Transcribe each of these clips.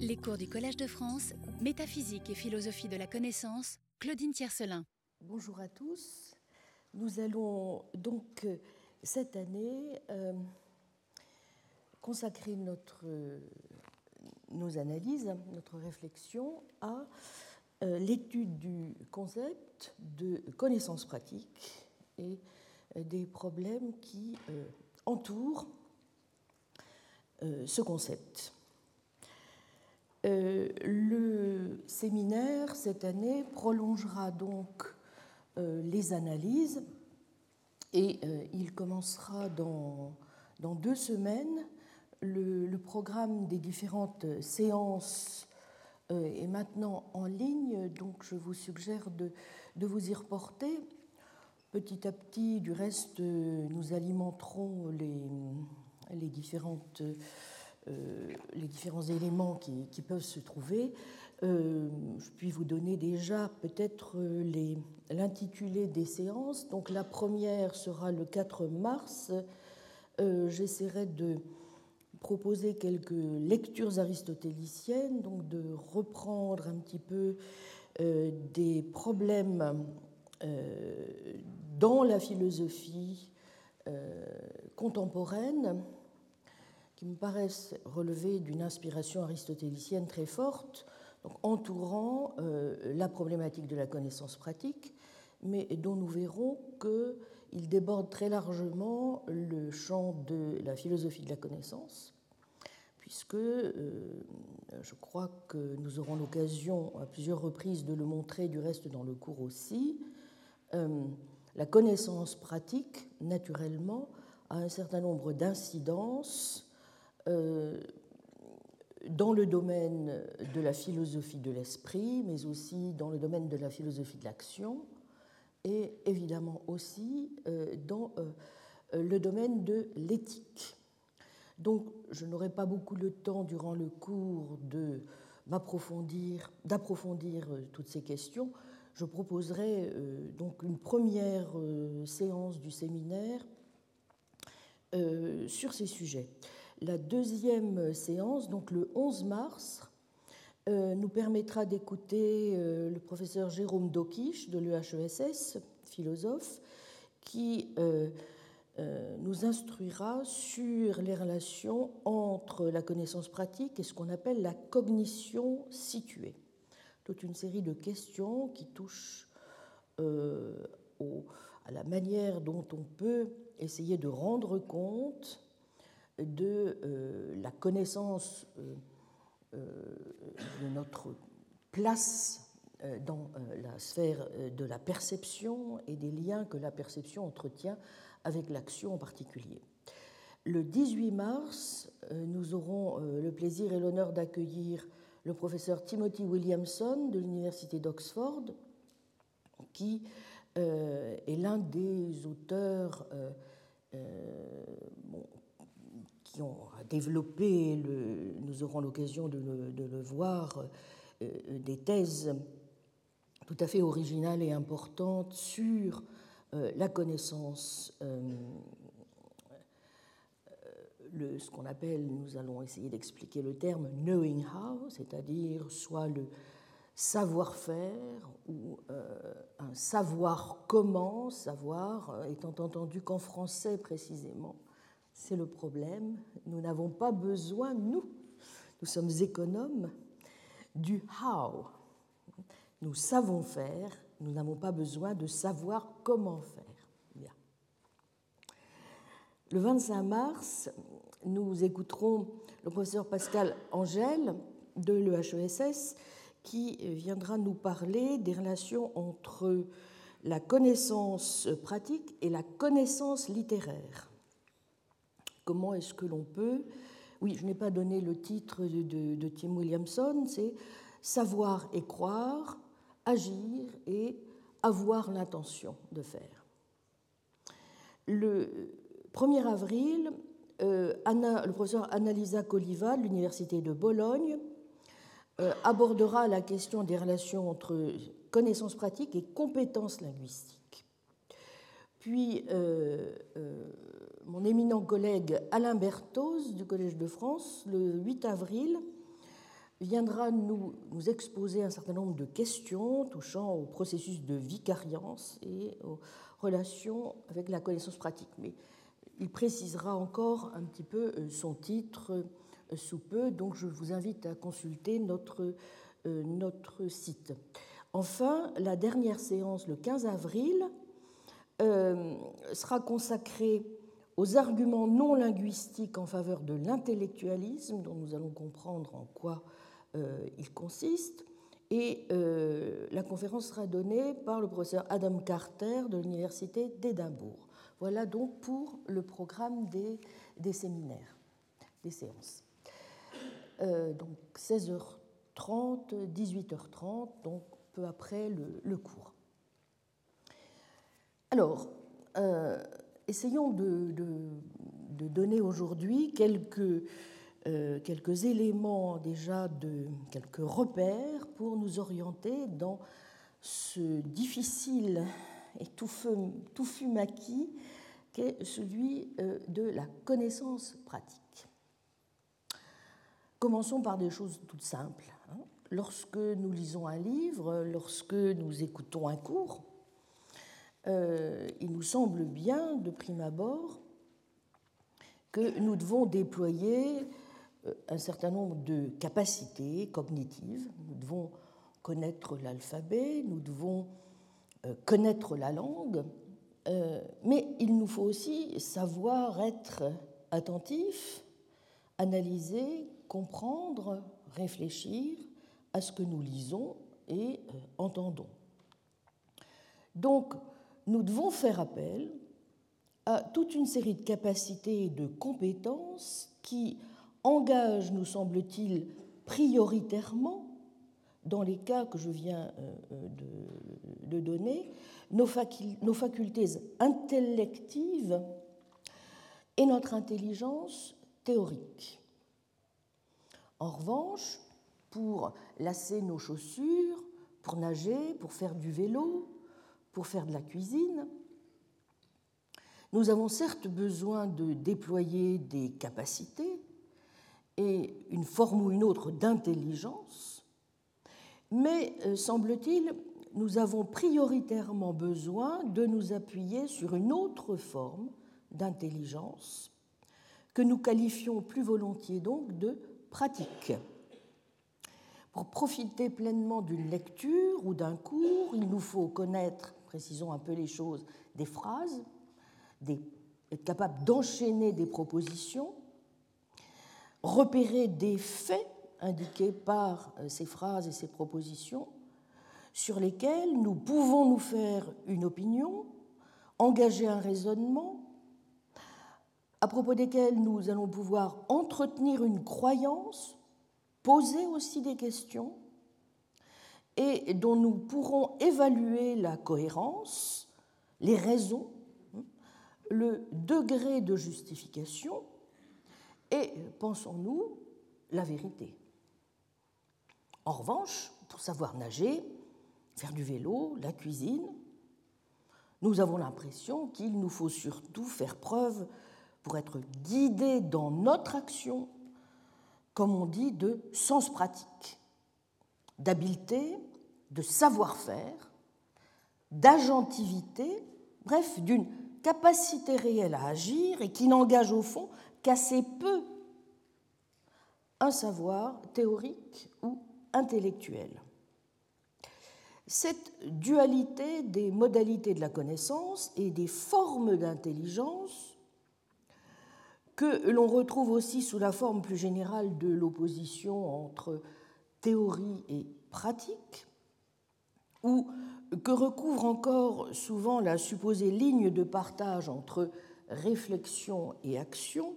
Les cours du Collège de France, Métaphysique et philosophie de la connaissance, Claudine Tiercelin. Bonjour à tous. Nous allons donc euh, cette année euh, consacrer notre, nos analyses, notre réflexion à euh, l'étude du concept de connaissance pratique et des problèmes qui entourent ce concept. Euh, le séminaire, cette année, prolongera donc euh, les analyses et euh, il commencera dans, dans deux semaines. Le, programme des différentes séances est maintenant en ligne, donc je vous suggère de, de vous y reporter. Petit à petit, du reste, nous alimenterons les, les différentes les différents éléments qui, peuvent se trouver. Euh, je puis vous donner déjà peut-être l'intitulé des séances. Donc la première sera le 4 mars. Euh, j'essaierai de proposer quelques lectures aristotéliciennes, donc de reprendre un petit peu des problèmes dans la philosophie contemporaine qui me paraissent relever d'une inspiration aristotélicienne très forte, entourant euh, la problématique de la connaissance pratique, mais dont nous verrons qu'il déborde très largement le champ de la philosophie de la connaissance, puisque euh, je crois que nous aurons l'occasion à plusieurs reprises de le montrer, du reste dans le cours aussi, euh, la connaissance pratique, naturellement, a un certain nombre d'incidences dans le domaine de la philosophie de l'esprit, mais aussi dans le domaine de la philosophie de l'action, et évidemment aussi euh, dans euh, le domaine de l'éthique. Donc je n'aurai pas beaucoup le temps durant le cours d'approfondir toutes ces questions. Je proposerai donc une première séance du séminaire sur ces sujets. La deuxième séance, donc le 11 mars, euh, nous permettra d'écouter euh, le professeur Jérôme Dokish de l'EHESS, philosophe, qui euh, nous instruira sur les relations entre la connaissance pratique et ce qu'on appelle la cognition située. Toute une série de questions qui touchent à la manière dont on peut essayer de rendre compte de euh, la connaissance euh, euh, de notre place dans la sphère de la perception et des liens que la perception entretient avec l'action en particulier. Le 18 mars, nous aurons le plaisir et l'honneur d'accueillir le professeur Timothy Williamson de l'Université d'Oxford, qui est l'un des auteurs qui ont développé, le, nous aurons l'occasion de, le voir, euh, des thèses tout à fait originales et importantes sur euh, la connaissance, euh, le, ce qu'on appelle, nous allons essayer d'expliquer le terme knowing how, c'est-à-dire soit le savoir-faire ou un savoir comment, savoir étant entendu qu'en français précisément, c'est le problème. Nous n'avons pas besoin, nous, nous sommes économes, du how. Nous savons faire, nous n'avons pas besoin de savoir comment faire. Le 25 mars, nous écouterons le professeur Pascal Angèle de l'EHESS qui viendra nous parler des relations entre la connaissance pratique et la connaissance littéraire. Comment est-ce que l'on peut Oui, je n'ai pas donné le titre de, Tim Williamson, c'est Savoir et croire, agir et avoir l'intention de faire. Le 1er avril, euh, le professeur Annalisa Coliva de l'Université de Bologne euh, abordera la question des relations entre connaissances pratiques et compétences linguistiques. Puis, euh, mon éminent collègue Alain Berthoz du Collège de France, le 8 avril, viendra nous, exposer un certain nombre de questions touchant au processus de vicariance et aux relations avec la connaissance pratique. Mais il précisera encore un petit peu euh, son titre euh, sous peu, donc je vous invite à consulter notre, euh, notre site. Enfin, la dernière séance, le 15 avril, sera consacrée aux arguments non linguistiques en faveur de l'intellectualisme, dont nous allons comprendre en quoi il consiste. Et la conférence sera donnée par le professeur Adam Carter de l'Université d'Édimbourg. Voilà donc pour le programme des, séminaires, des séances. Euh, donc 16h30, 18h30, donc peu après le, cours. Alors, euh, essayons de, donner aujourd'hui quelques, euh, quelques éléments déjà de quelques repères pour nous orienter dans ce difficile et touffu maquis qu'est celui euh, de la connaissance pratique. Commençons par des choses toutes simples. Hein. Lorsque nous lisons un livre, lorsque nous écoutons un cours, euh, il nous semble bien, de prime abord, que nous devons déployer euh, un certain nombre de capacités cognitives. Nous devons connaître l'alphabet, nous devons euh, connaître la langue, mais il nous faut aussi savoir être attentif, analyser, comprendre, réfléchir à ce que nous lisons et entendons. Donc, nous devons faire appel à toute une série de capacités et de compétences qui engagent, nous semble-t-il, prioritairement dans les cas que je viens euh, euh, de, donner, nos, facultés intellectives et notre intelligence théorique. En revanche, pour lasser nos chaussures, pour nager, pour faire du vélo, pour faire de la cuisine, nous avons certes besoin de déployer des capacités et une forme ou une autre d'intelligence, mais, euh, semble-t-il, nous avons prioritairement besoin de nous appuyer sur une autre forme d'intelligence que nous qualifions plus volontiers donc de pratique. Pour profiter pleinement d'une lecture ou d'un cours, il nous faut connaître, précisons un peu les choses, des phrases, être capable d'enchaîner des propositions, repérer des faits indiqués par euh, ces phrases et ces propositions, sur lesquelles nous pouvons nous faire une opinion, engager un raisonnement, à propos desquels nous allons pouvoir entretenir une croyance, poser aussi des questions, et dont nous pourrons évaluer la cohérence, les raisons, le degré de justification et, pensons-nous, la vérité. En revanche, pour savoir nager, faire du vélo, la cuisine, nous avons l'impression qu'il nous faut surtout faire preuve, pour être guidés dans notre action, comme on dit, de sens pratique, d'habileté, de savoir-faire, d'agentivité, bref, d'une capacité réelle à agir et qui n'engage au fond qu'assez peu un savoir théorique ou intellectuelle. Cette dualité des modalités de la connaissance et des formes d'intelligence, que l'on retrouve aussi sous la forme plus générale de l'opposition entre théorie et pratique, ou que recouvre encore souvent la supposée ligne de partage entre réflexion et action,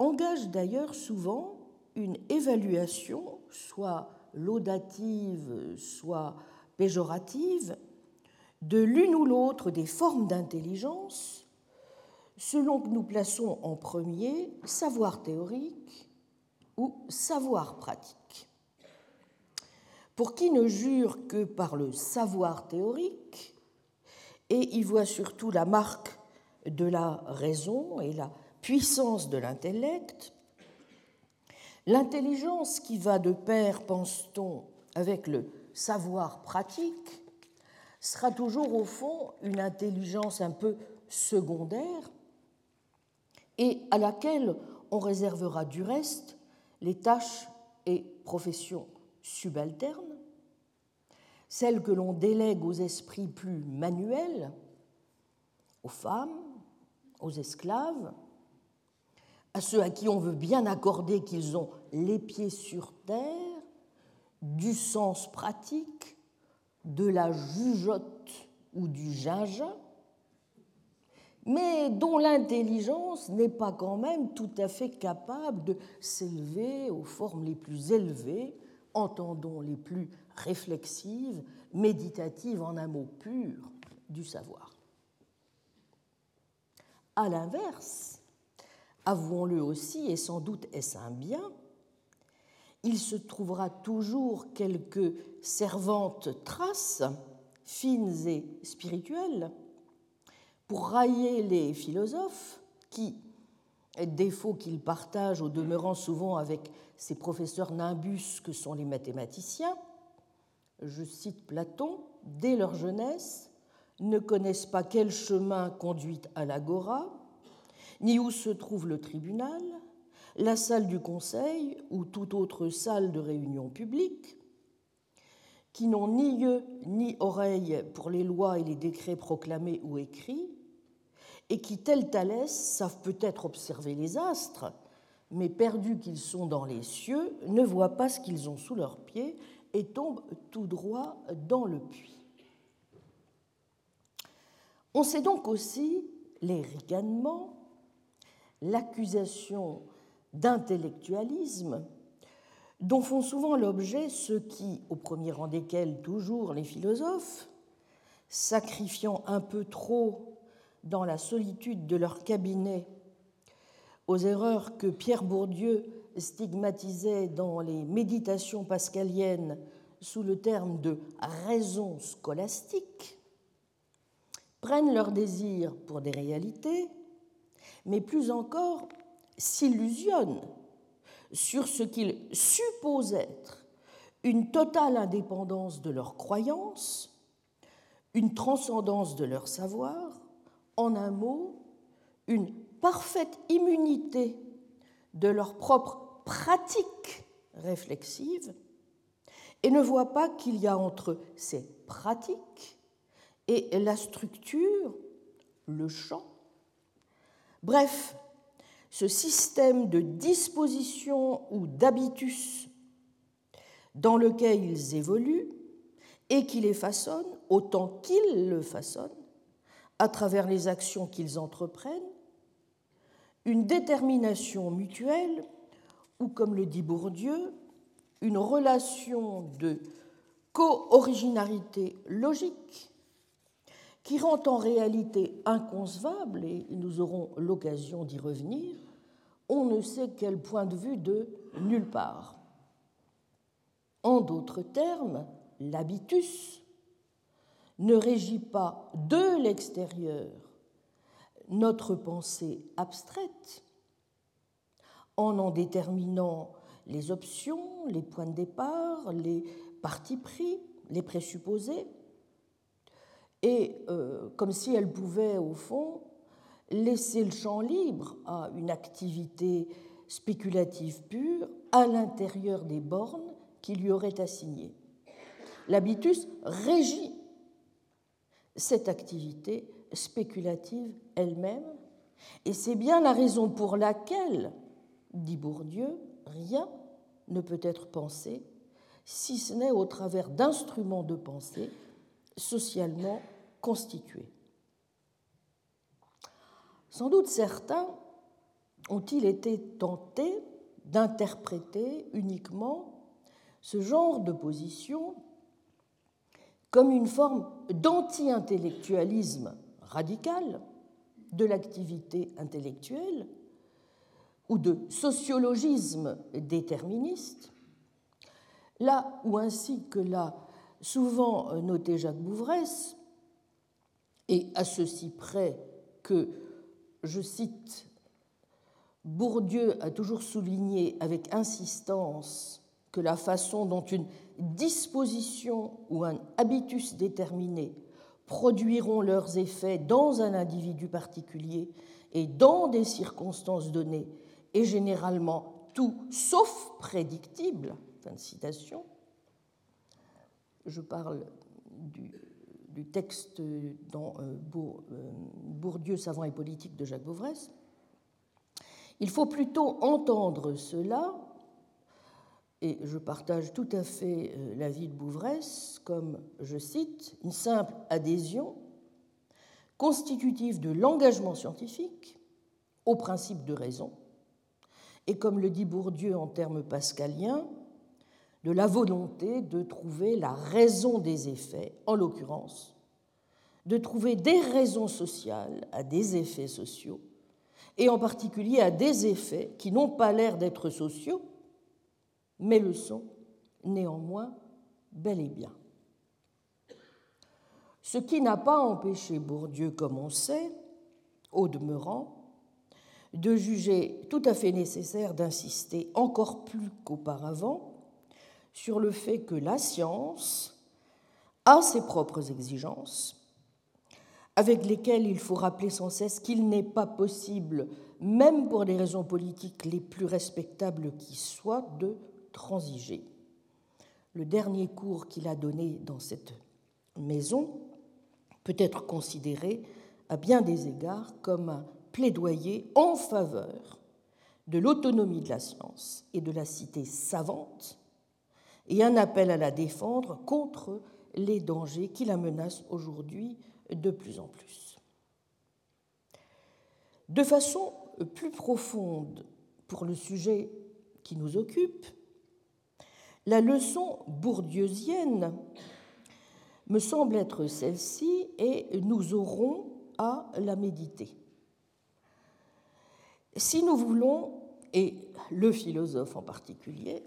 engage d'ailleurs souvent une évaluation, soit laudative, soit péjorative, de l'une ou l'autre des formes d'intelligence, selon que nous plaçons en premier savoir théorique ou savoir pratique. Pour qui ne jure que par le savoir théorique et y voit surtout la marque de la raison et la puissance de l'intellect, L'intelligence qui va de pair, pense-t-on, avec le savoir pratique, sera toujours au fond une intelligence un peu secondaire et à laquelle on réservera du reste les tâches et professions subalternes, celles que l'on délègue aux esprits plus manuels, aux femmes, aux esclaves, à ceux à qui on veut bien accorder qu'ils ont les pieds sur terre, du sens pratique, de la jugeote ou du ginja, mais dont l'intelligence n'est pas quand même tout à fait capable de s'élever aux formes les plus élevées, entendons les plus réflexives, méditatives en un mot pur du savoir. À l'inverse, avouons-le aussi, et sans doute est-ce un bien, il se trouvera toujours quelques servantes traces, fines et spirituelles, pour railler les philosophes qui, défaut qu'ils partagent au demeurant souvent avec ces professeurs nimbus que sont les mathématiciens, je cite Platon, dès leur jeunesse, ne connaissent pas quel chemin conduit à l'agora, ni où se trouve le tribunal, la salle du conseil ou toute autre salle de réunion publique, qui n'ont ni yeux ni oreilles pour les lois et les décrets proclamés ou écrits, et qui, tel Thalès, savent peut-être observer les astres, mais perdus qu'ils sont dans les cieux, ne voient pas ce qu'ils ont sous leurs pieds et tombent tout droit dans le puits. On sait donc aussi les ricanements, l'accusation d'intellectualisme dont font souvent l'objet ceux qui, au premier rang desquels toujours les philosophes, sacrifiant un peu trop dans la solitude de leur cabinet aux erreurs que Pierre Bourdieu stigmatisait dans les méditations pascaliennes sous le terme de raison scolastique, prennent leur désir pour des réalités, mais plus encore s'illusionnent sur ce qu'ils supposent être une totale indépendance de leurs croyances, une transcendance de leur savoir, en un mot, une parfaite immunité de leur propre pratique réflexive et ne voient pas qu'il y a entre ces pratiques et la structure, le champ, bref, ce système de disposition ou d'habitus dans lequel ils évoluent et qui les façonne autant qu'ils le façonnent à travers les actions qu'ils entreprennent, une détermination mutuelle ou, comme le dit Bourdieu, une relation de co-originarité logique qui rend en réalité inconcevable, et nous aurons l'occasion d'y revenir, on ne sait quel point de vue de nulle part. En d'autres termes, l'habitus ne régit pas de l'extérieur notre pensée abstraite en en déterminant les options, les points de départ, les partis pris, les présupposés, et euh, comme si elle pouvait, au fond, laisser le champ libre à une activité spéculative pure à l'intérieur des bornes qui lui auraient assignées. L'habitus régit cette activité spéculative elle-même, et c'est bien la raison pour laquelle, dit Bourdieu, rien ne peut être pensé si ce n'est au travers d'instruments de pensée socialement constitués. Sans doute certains ont-ils été tentés d'interpréter uniquement ce genre de position comme une forme d'anti-intellectualisme radical de l'activité intellectuelle ou de sociologisme déterministe, là où ainsi que l'a souvent noté Jacques Bouvresse, et à ceci près que, je cite Bourdieu a toujours souligné avec insistance que la façon dont une disposition ou un habitus déterminé produiront leurs effets dans un individu particulier et dans des circonstances données est généralement tout sauf prédictible. Fin de citation. Je parle du, texte dans euh, euh, Bourdieu, savant et politique de Jacques Beauvresse. Il faut plutôt entendre cela, et je partage tout à fait euh, l'avis de Bouvresse, comme, je cite, une simple adhésion constitutive de l'engagement scientifique au principe de raison, et comme le dit Bourdieu en termes pascaliens, de la volonté de trouver la raison des effets, en l'occurrence, de trouver des raisons sociales à des effets sociaux, et en particulier à des effets qui n'ont pas l'air d'être sociaux, mais le sont néanmoins bel et bien. Ce qui n'a pas empêché Bourdieu, comme on sait, au demeurant, de juger tout à fait nécessaire d'insister encore plus qu'auparavant sur le fait que la science a ses propres exigences avec lesquels il faut rappeler sans cesse qu'il n'est pas possible, même pour des raisons politiques les plus respectables qui soient, de transiger. Le dernier cours qu'il a donné dans cette maison peut être considéré à bien des égards comme un plaidoyer en faveur de l'autonomie de la science et de la cité savante et un appel à la défendre contre les dangers qui la menacent aujourd'hui de plus en plus. De façon plus profonde pour le sujet qui nous occupe, la leçon bourdieusienne me semble être celle-ci et nous aurons à la méditer. Si nous voulons, et le philosophe en particulier,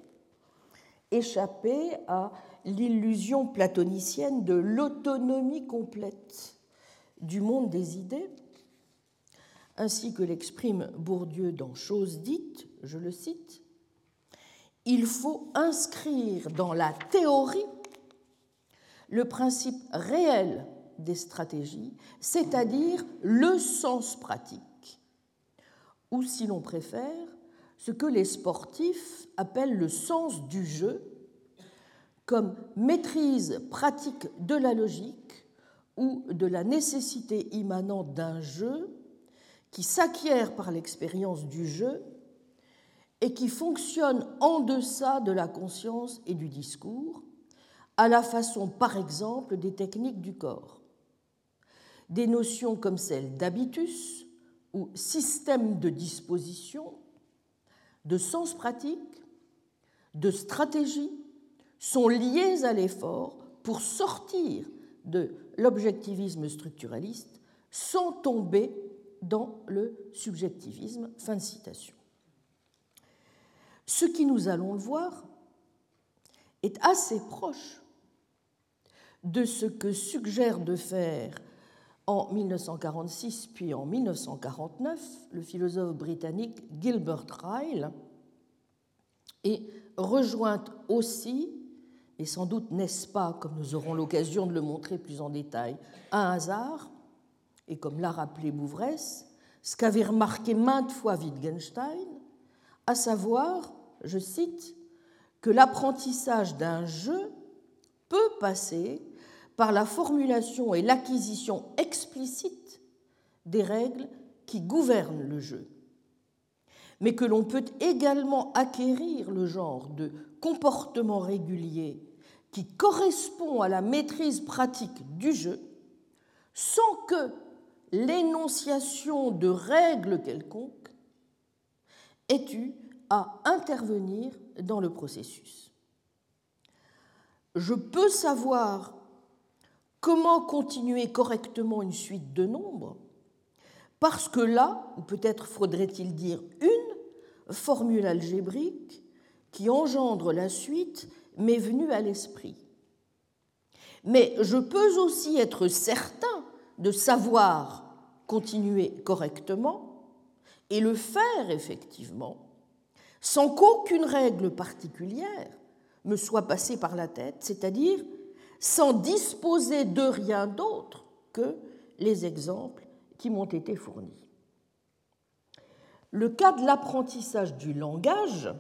échapper à l'illusion platonicienne de l'autonomie complète du monde des idées, ainsi que l'exprime Bourdieu dans Choses dites, je le cite, il faut inscrire dans la théorie le principe réel des stratégies, c'est-à-dire le sens pratique, ou si l'on préfère, ce que les sportifs appellent le sens du jeu, comme maîtrise pratique de la logique ou de la nécessité immanente d'un jeu qui s'acquiert par l'expérience du jeu et qui fonctionne en deçà de la conscience et du discours, à la façon par exemple des techniques du corps. Des notions comme celle d'habitus ou système de disposition, de sens pratique, de stratégie sont liées à l'effort pour sortir de l'objectivisme structuraliste sans tomber dans le subjectivisme. Fin de citation. Ce qui, nous allons le voir, est assez proche de ce que suggère de faire en 1946 puis en 1949 le philosophe britannique Gilbert Ryle et rejointe aussi et sans doute n'est-ce pas, comme nous aurons l'occasion de le montrer plus en détail, un hasard, et comme l'a rappelé Bouvresse, ce qu'avait remarqué maintes fois Wittgenstein, à savoir, je cite, que l'apprentissage d'un jeu peut passer par la formulation et l'acquisition explicite des règles qui gouvernent le jeu, mais que l'on peut également acquérir le genre de comportement régulier qui correspond à la maîtrise pratique du jeu sans que l'énonciation de règles quelconques ait eu à intervenir dans le processus? Je peux savoir comment continuer correctement une suite de nombres parce que là, ou peut-être faudrait-il dire une formule algébrique qui engendre la suite m'est venue à l'esprit. Mais je peux aussi être certain de savoir continuer correctement et le faire effectivement, sans qu'aucune règle particulière me soit passée par la tête, c'est-à-dire sans disposer de rien d'autre que les exemples qui m'ont été fournis. Le cas de l'apprentissage du langage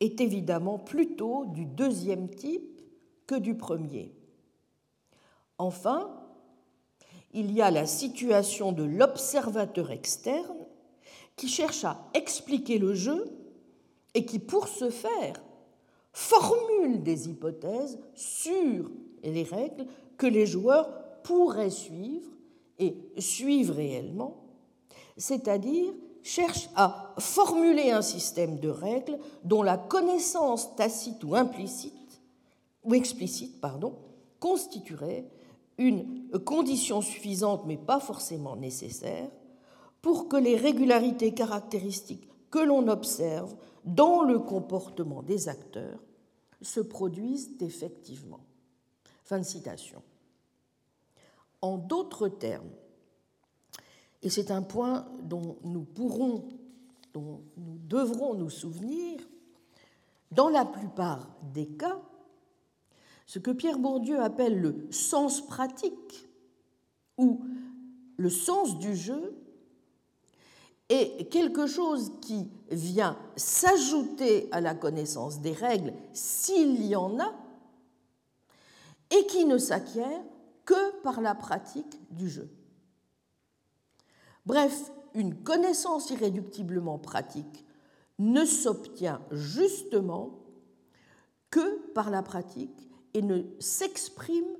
est évidemment plutôt du deuxième type que du premier. Enfin, il y a la situation de l'observateur externe qui cherche à expliquer le jeu et qui, pour ce faire, formule des hypothèses sur les règles que les joueurs pourraient suivre et suivent réellement, c'est-à-dire cherche à formuler un système de règles dont la connaissance tacite ou implicite ou explicite pardon, constituerait une condition suffisante mais pas forcément nécessaire pour que les régularités caractéristiques que l'on observe dans le comportement des acteurs se produisent effectivement. Fin de citation. En d'autres termes, et c'est un point dont nous pourrons, dont nous devrons nous souvenir, dans la plupart des cas, ce que Pierre Bourdieu appelle le sens pratique ou le sens du jeu est quelque chose qui vient s'ajouter à la connaissance des règles s'il y en a et qui ne s'acquiert que par la pratique du jeu. Bref, une connaissance irréductiblement pratique ne s'obtient justement que par la pratique et ne s'exprime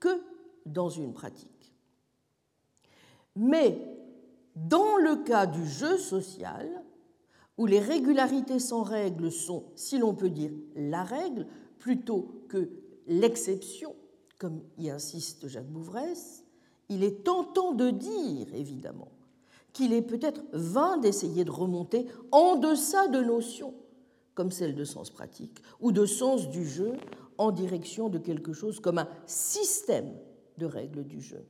que dans une pratique. Mais dans le cas du jeu social, où les régularités sans règle sont, si l'on peut dire, la règle plutôt que l'exception, comme y insiste Jacques Bouvresse, il est tentant de dire, évidemment, qu'il est peut-être vain d'essayer de remonter en deçà de notions comme celle de sens pratique ou de sens du jeu en direction de quelque chose comme un système de règles du jeu.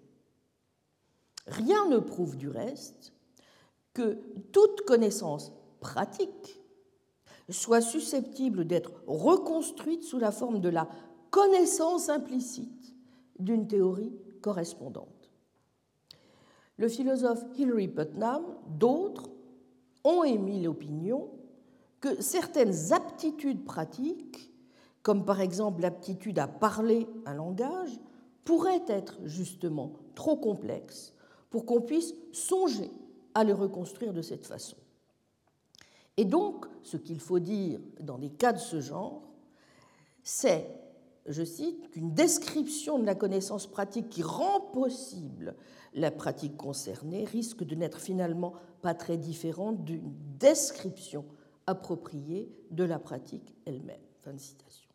Rien ne prouve du reste que toute connaissance pratique soit susceptible d'être reconstruite sous la forme de la connaissance implicite d'une théorie correspondante. Le philosophe Hilary Putnam, d'autres, ont émis l'opinion que certaines aptitudes pratiques, comme par exemple l'aptitude à parler un langage, pourraient être justement trop complexes pour qu'on puisse songer à les reconstruire de cette façon. Et donc, ce qu'il faut dire dans des cas de ce genre, c'est, je cite, qu'une description de la connaissance pratique qui rend possible la pratique concernée risque de n'être finalement pas très différente d'une description appropriée de la pratique elle-même. Fin de citation.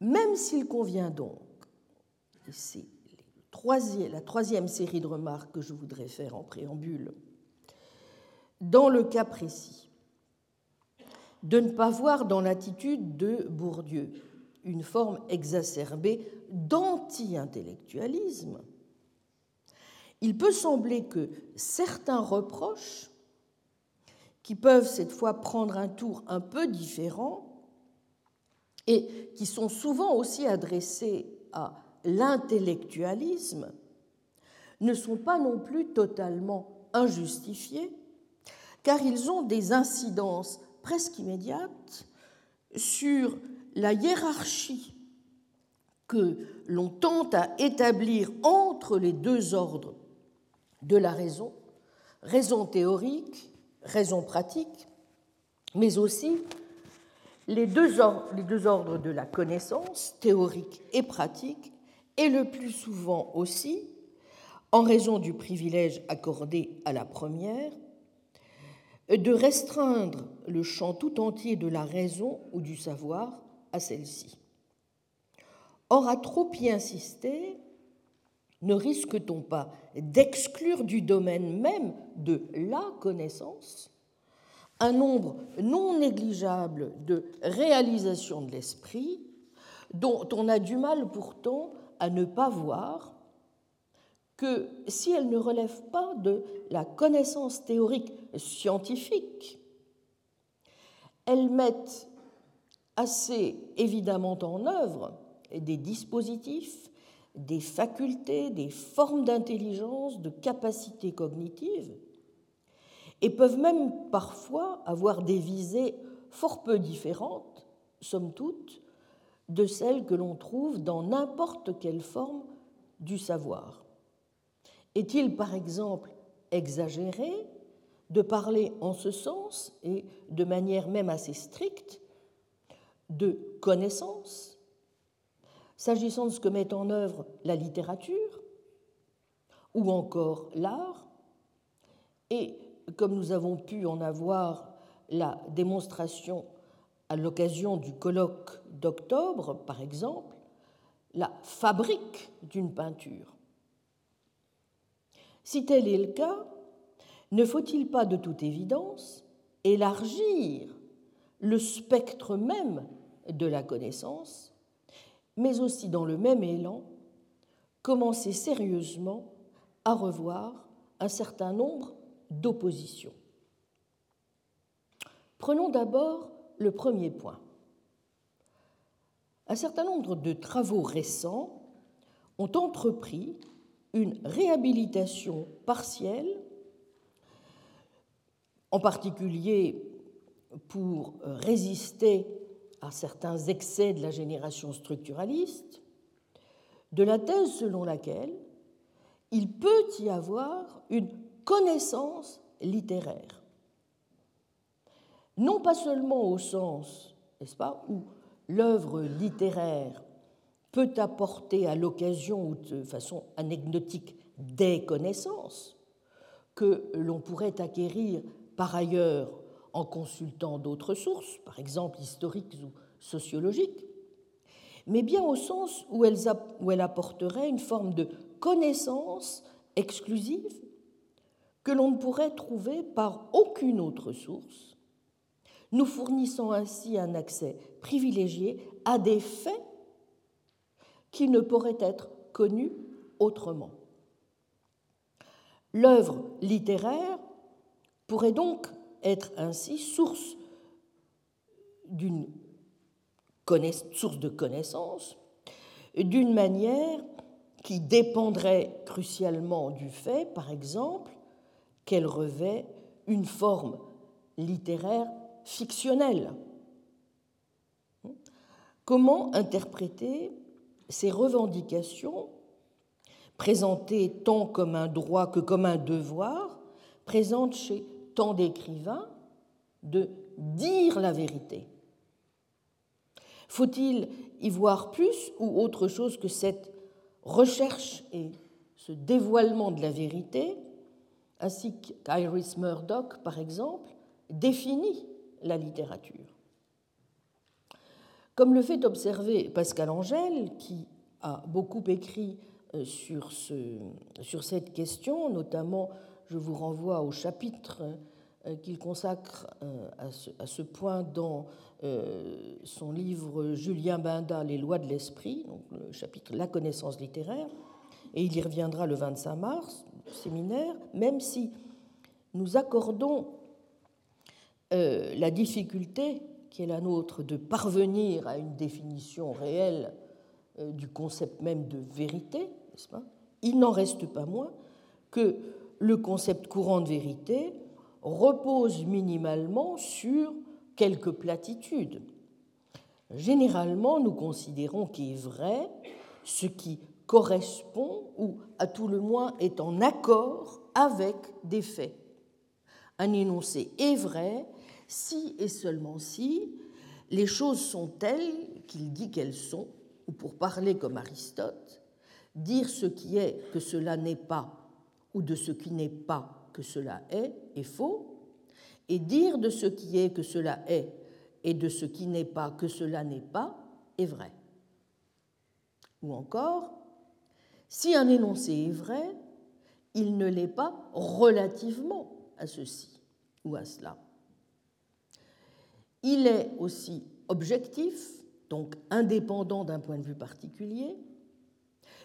Même s'il convient donc, et c'est la troisième série de remarques que je voudrais faire en préambule, dans le cas précis, de ne pas voir dans l'attitude de Bourdieu une forme exacerbée d'anti-intellectualisme, il peut sembler que certains reproches, qui peuvent cette fois prendre un tour un peu différent et qui sont souvent aussi adressés à l'intellectualisme, ne sont pas non plus totalement injustifiés, car ils ont des incidences presque immédiates sur la hiérarchie que l'on tente à établir entre les deux ordres de la raison, raison théorique, raison pratique, mais aussi les deux, ordres, les deux ordres de la connaissance, théorique et pratique, et le plus souvent aussi, en raison du privilège accordé à la première, de restreindre le champ tout entier de la raison ou du savoir à celle-ci. Or, à trop y insister, ne risque-t-on pas d'exclure du domaine même de la connaissance un nombre non négligeable de réalisations de l'esprit dont on a du mal pourtant à ne pas voir que si elle ne relève pas de la connaissance théorique scientifique, elles mettent assez évidemment en œuvre des dispositifs, des facultés, des formes d'intelligence, de capacités cognitives, et peuvent même parfois avoir des visées fort peu différentes, somme toute, de celles que l'on trouve dans n'importe quelle forme du savoir. Est-il par exemple exagéré de parler en ce sens et de manière même assez stricte de connaissance, s'agissant de ce que met en œuvre la littérature ou encore l'art, et comme nous avons pu en avoir la démonstration à l'occasion du colloque d'octobre, par exemple, la fabrique d'une peinture. Si tel est le cas, ne faut-il pas de toute évidence élargir le spectre même de la connaissance, mais aussi dans le même élan, commencer sérieusement à revoir un certain nombre d'oppositions? Prenons d'abord le premier point. Un certain nombre de travaux récents ont entrepris une réhabilitation partielle, en particulier pour résister à certains excès de la génération structuraliste, de la thèse selon laquelle il peut y avoir une connaissance littéraire. Non pas seulement au sens, n'est-ce pas, où l'œuvre littéraire peut apporter à l'occasion ou de façon anecdotique des connaissances que l'on pourrait acquérir par ailleurs en consultant d'autres sources, par exemple historiques ou sociologiques, mais bien au sens où elle, apporterait une forme de connaissance exclusive que l'on ne pourrait trouver par aucune autre source, nous fournissant ainsi un accès privilégié à des faits qui ne pourraient être connus autrement. L'œuvre littéraire pourrait donc être ainsi source d'une source de connaissance d'une manière qui dépendrait crucialement du fait, par exemple, qu'elle revêt une forme littéraire fictionnelle. Comment interpréter ces revendications, présentées tant comme un droit que comme un devoir, présentes chez tant d'écrivains, de dire la vérité? Faut-il y voir plus ou autre chose que cette recherche et ce dévoilement de la vérité, ainsi qu'Iris Murdoch, par exemple, définit la littérature. Comme le fait observer Pascal Angèle, qui a beaucoup écrit euh, sur, ce, sur cette question, notamment je vous renvoie au chapitre euh, qu'il consacre euh, à ce, point dans son livre Julien Binda, Les lois de l'esprit, le chapitre La connaissance littéraire, et il y reviendra le 25 mars, séminaire, même si nous accordons la difficulté qui est la nôtre de parvenir à une définition réelle du concept même de vérité, n'est-ce pas? Il n'en reste pas moins que le concept courant de vérité repose minimalement sur quelques platitudes. Généralement, nous considérons qu'il est vrai ce qui correspond ou à tout le moins est en accord avec des faits. Un énoncé est vrai si et seulement si les choses sont telles qu'il dit qu'elles sont, ou pour parler comme Aristote, dire ce qui est que cela n'est pas ou de ce qui n'est pas que cela est est faux, et dire de ce qui est que cela est et de ce qui n'est pas que cela n'est pas est vrai. Ou encore, si un énoncé est vrai, il ne l'est pas relativement à ceci ou à cela. Il est aussi objectif, donc indépendant d'un point de vue particulier,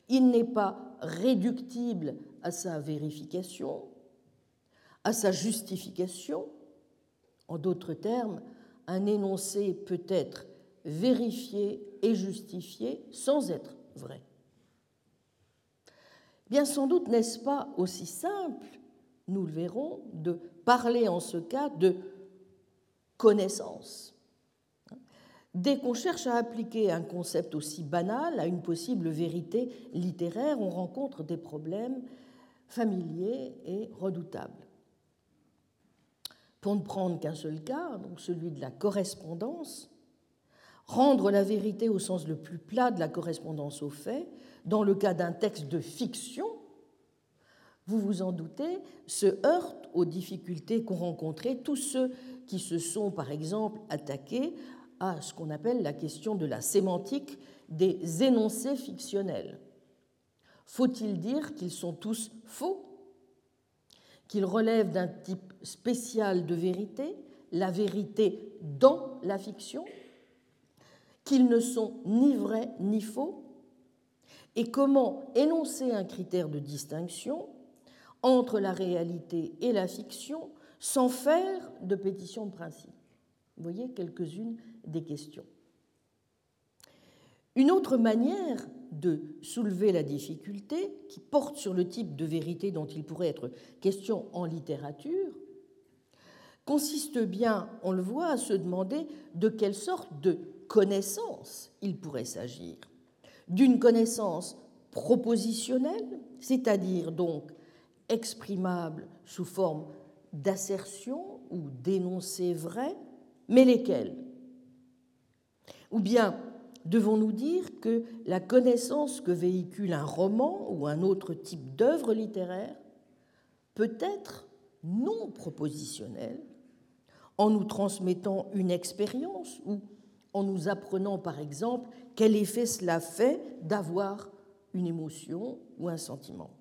Il n'est pas réductible à sa vérification, à sa justification. En d'autres termes, un énoncé peut être vérifié et justifié sans être vrai. Bien sans doute n'est-ce pas aussi simple, nous le verrons, de parler en ce cas de connaissance. Dès qu'on cherche à appliquer un concept aussi banal à une possible vérité littéraire, on rencontre des problèmes familiers et redoutables. Pour ne prendre qu'un seul cas, celui de la correspondance, rendre la vérité au sens le plus plat de la correspondance aux faits, dans le cas d'un texte de fiction, vous vous en doutez, se heurte aux difficultés qu'ont rencontrées tous ceux qui se sont, par exemple, attaqués à ce qu'on appelle la question de la sémantique des énoncés fictionnels. Faut-il dire qu'ils sont tous faux? Qu'ils relèvent d'un type spécial de vérité, la vérité dans la fiction? Qu'ils ne sont ni vrais ni faux? Et comment énoncer un critère de distinction entre la réalité et la fiction sans faire de pétition de principe Vous voyez quelques-unes des questions. Une autre manière de soulever la difficulté, qui porte sur le type de vérité dont il pourrait être question en littérature, consiste bien, on le voit, à se demander de quelle sorte de connaissance il pourrait s'agir. D'une connaissance propositionnelle, c'est-à-dire donc exprimable sous forme d'assertion ou d'énoncé vrai, mais lesquelles Ou bien devons-nous dire que la connaissance que véhicule un roman ou un autre type d'œuvre littéraire peut être non propositionnelle en nous transmettant une expérience ou en nous apprenant par exemple quel effet cela fait d'avoir une émotion ou un sentiment?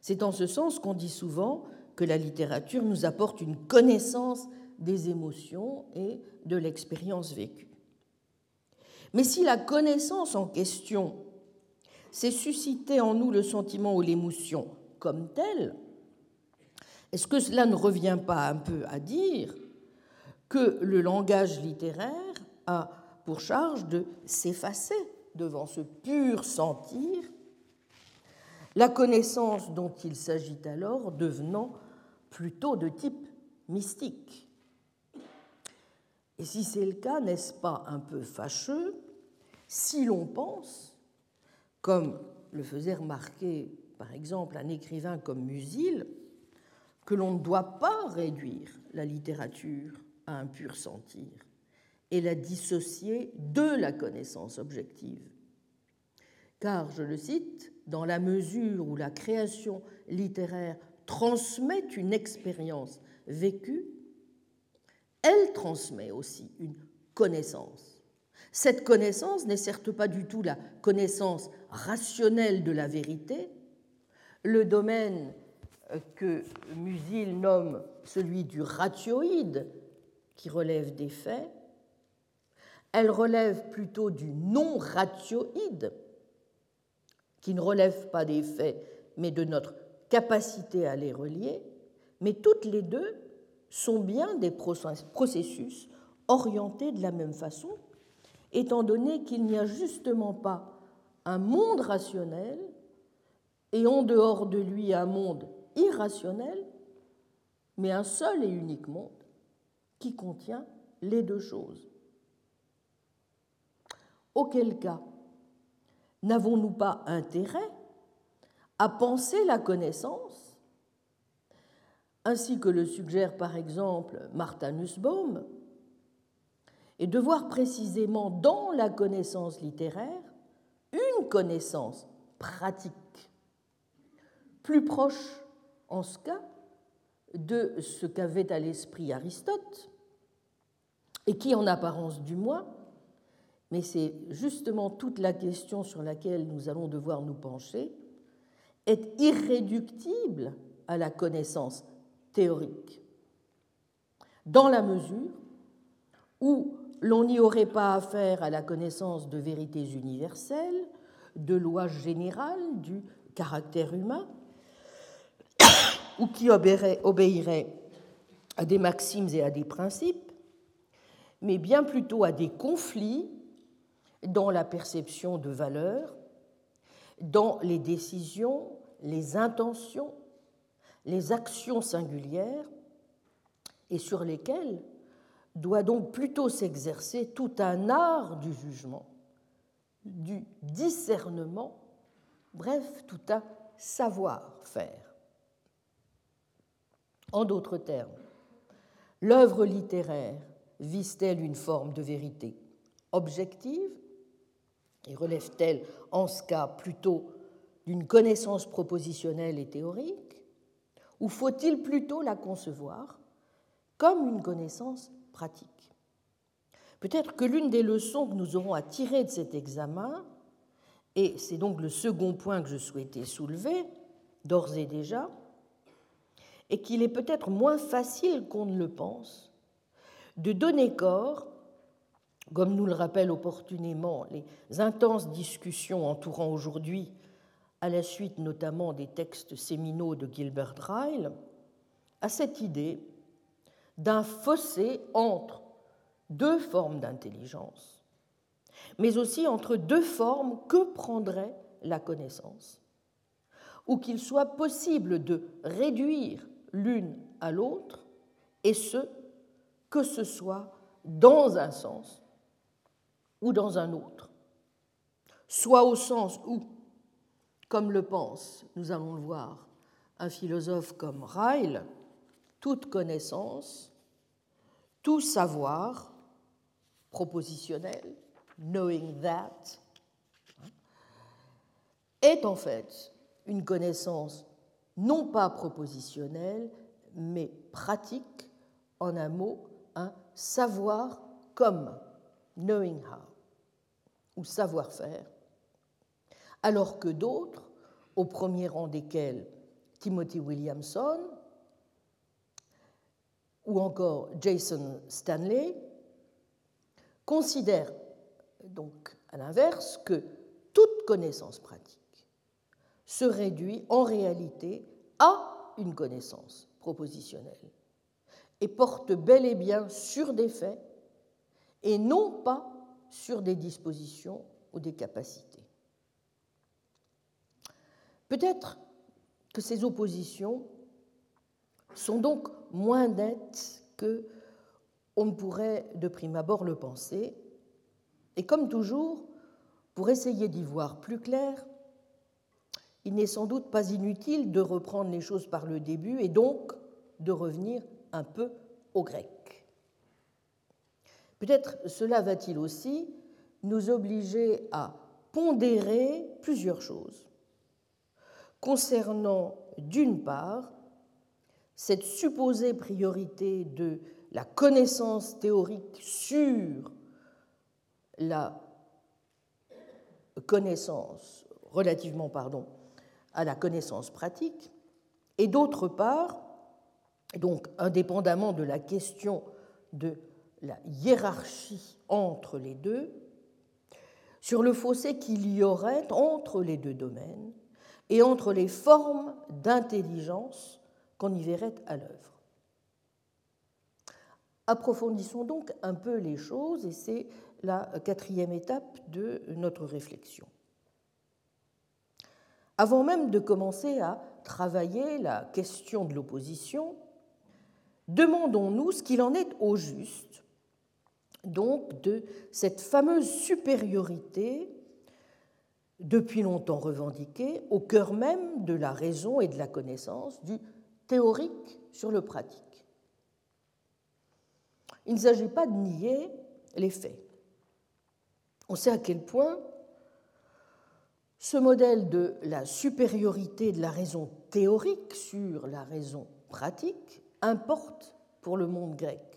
C'est en ce sens qu'on dit souvent que la littérature nous apporte une connaissance des émotions et de l'expérience vécue. Mais si la connaissance en question s'est suscité en nous le sentiment ou l'émotion comme telle, est-ce que cela ne revient pas un peu à dire que le langage littéraire a pour charge de s'effacer devant ce pur sentir, la connaissance dont il s'agit alors devenant plutôt de type mystique et si c'est le cas, n'est-ce pas un peu fâcheux si l'on pense, comme le faisait remarquer par exemple un écrivain comme Musil, que l'on ne doit pas réduire la littérature à un pur sentir et la dissocier de la connaissance objective. Car, je le cite, dans la mesure où la création littéraire transmet une expérience vécue, elle transmet aussi une connaissance. Cette connaissance n'est certes pas du tout la connaissance rationnelle de la vérité. Le domaine euh, que Musil nomme celui du ratioïde, qui relève des faits, elle relève plutôt du non-ratioïde, qui ne relève pas des faits, mais de notre capacité à les relier, mais toutes les deux sont bien des processus orientés de la même façon, étant donné qu'il n'y a justement pas un monde rationnel et en dehors de lui un monde irrationnel, mais un seul et unique monde qui contient les deux choses. Auquel cas, n'avons-nous pas intérêt à penser la connaissance ainsi que le suggère par exemple Martha Nussbaum, et de voir précisément dans la connaissance littéraire une connaissance pratique, plus proche en ce cas de ce qu'avait à l'esprit Aristote, et qui en apparence du moins, mais c'est justement toute la question sur laquelle nous allons devoir nous pencher, est irréductible à la connaissance théorique, dans la mesure où l'on n'y aurait pas affaire à la connaissance de vérités universelles, de lois générales du caractère humain, ou qui obéirait à des maximes et à des principes, mais bien plutôt à des conflits dans la perception de valeur, dans les décisions, les intentions, les actions singulières, et sur lesquelles doit donc plutôt s'exercer tout un art du jugement, du discernement, bref, tout un savoir-faire. En d'autres termes, l'œuvre littéraire vise-t-elle une forme de vérité objective et relève-t-elle en ce cas plutôt d'une connaissance propositionnelle et théorique ou faut-il plutôt la concevoir comme une connaissance pratique? Peut-être que l'une des leçons que nous aurons à tirer de cet examen, et c'est donc le second point que je souhaitais soulever d'ores et déjà, est qu'il est peut-être moins facile qu'on ne le pense de donner corps comme nous le rappellent opportunément les intenses discussions entourant aujourd'hui, à la suite notamment des textes séminaux de Gilbert Ryle, à cette idée d'un fossé entre deux formes d'intelligence, mais aussi entre deux formes que prendrait la connaissance, ou qu'il soit possible de réduire l'une à l'autre, et ce, que ce soit dans un sens ou dans un autre, soit au sens où, comme le pense, nous allons le voir, un philosophe comme Ryle, toute connaissance, tout savoir propositionnel, knowing that, est en fait une connaissance non pas propositionnelle, mais pratique, en un mot, un savoir comme knowing how savoir-faire, alors que d'autres, au premier rang desquels Timothy Williamson ou encore Jason Stanley, considèrent donc à l'inverse que toute connaissance pratique se réduit en réalité à une connaissance propositionnelle et porte bel et bien sur des faits et non pas sur des dispositions ou des capacités. Peut-être que ces oppositions sont donc moins nettes que on ne pourrait de prime abord le penser, et comme toujours, pour essayer d'y voir plus clair, il n'est sans doute pas inutile de reprendre les choses par le début et donc de revenir un peu au grec. Peut-être cela va-t-il aussi nous obliger à pondérer plusieurs choses. Concernant, d'une part, cette supposée priorité de la connaissance théorique sur la connaissance, relativement pardon, à la connaissance pratique, et d'autre part, donc indépendamment de la question de la hiérarchie entre les deux, sur le fossé qu'il y aurait entre les deux domaines et entre les formes d'intelligence qu'on y verrait à l'œuvre. Approfondissons donc un peu les choses et c'est la quatrième étape de notre réflexion. Avant même de commencer à travailler la question de l'opposition, demandons-nous ce qu'il en est au juste donc de cette fameuse supériorité depuis longtemps revendiquée au cœur même de la raison et de la connaissance, du théorique sur le pratique. Il ne s'agit pas de nier les faits. On sait à quel point ce modèle de la supériorité de la raison théorique sur la raison pratique importe pour le monde grec.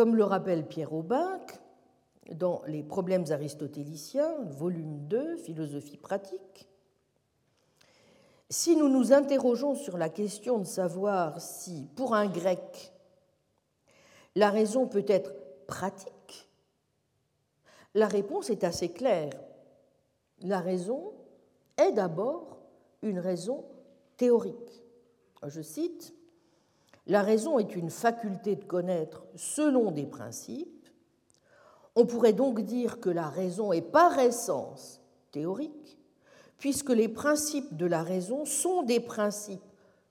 Comme le rappelle Pierre Aubin dans Les problèmes aristotéliciens, volume 2, Philosophie pratique, si nous nous interrogeons sur la question de savoir si, pour un grec, la raison peut être pratique, la réponse est assez claire. la raison est d'abord une raison théorique. Je cite, La raison est une faculté de connaître selon des principes. On pourrait donc dire que la raison est par essence théorique, puisque les principes de la raison sont des principes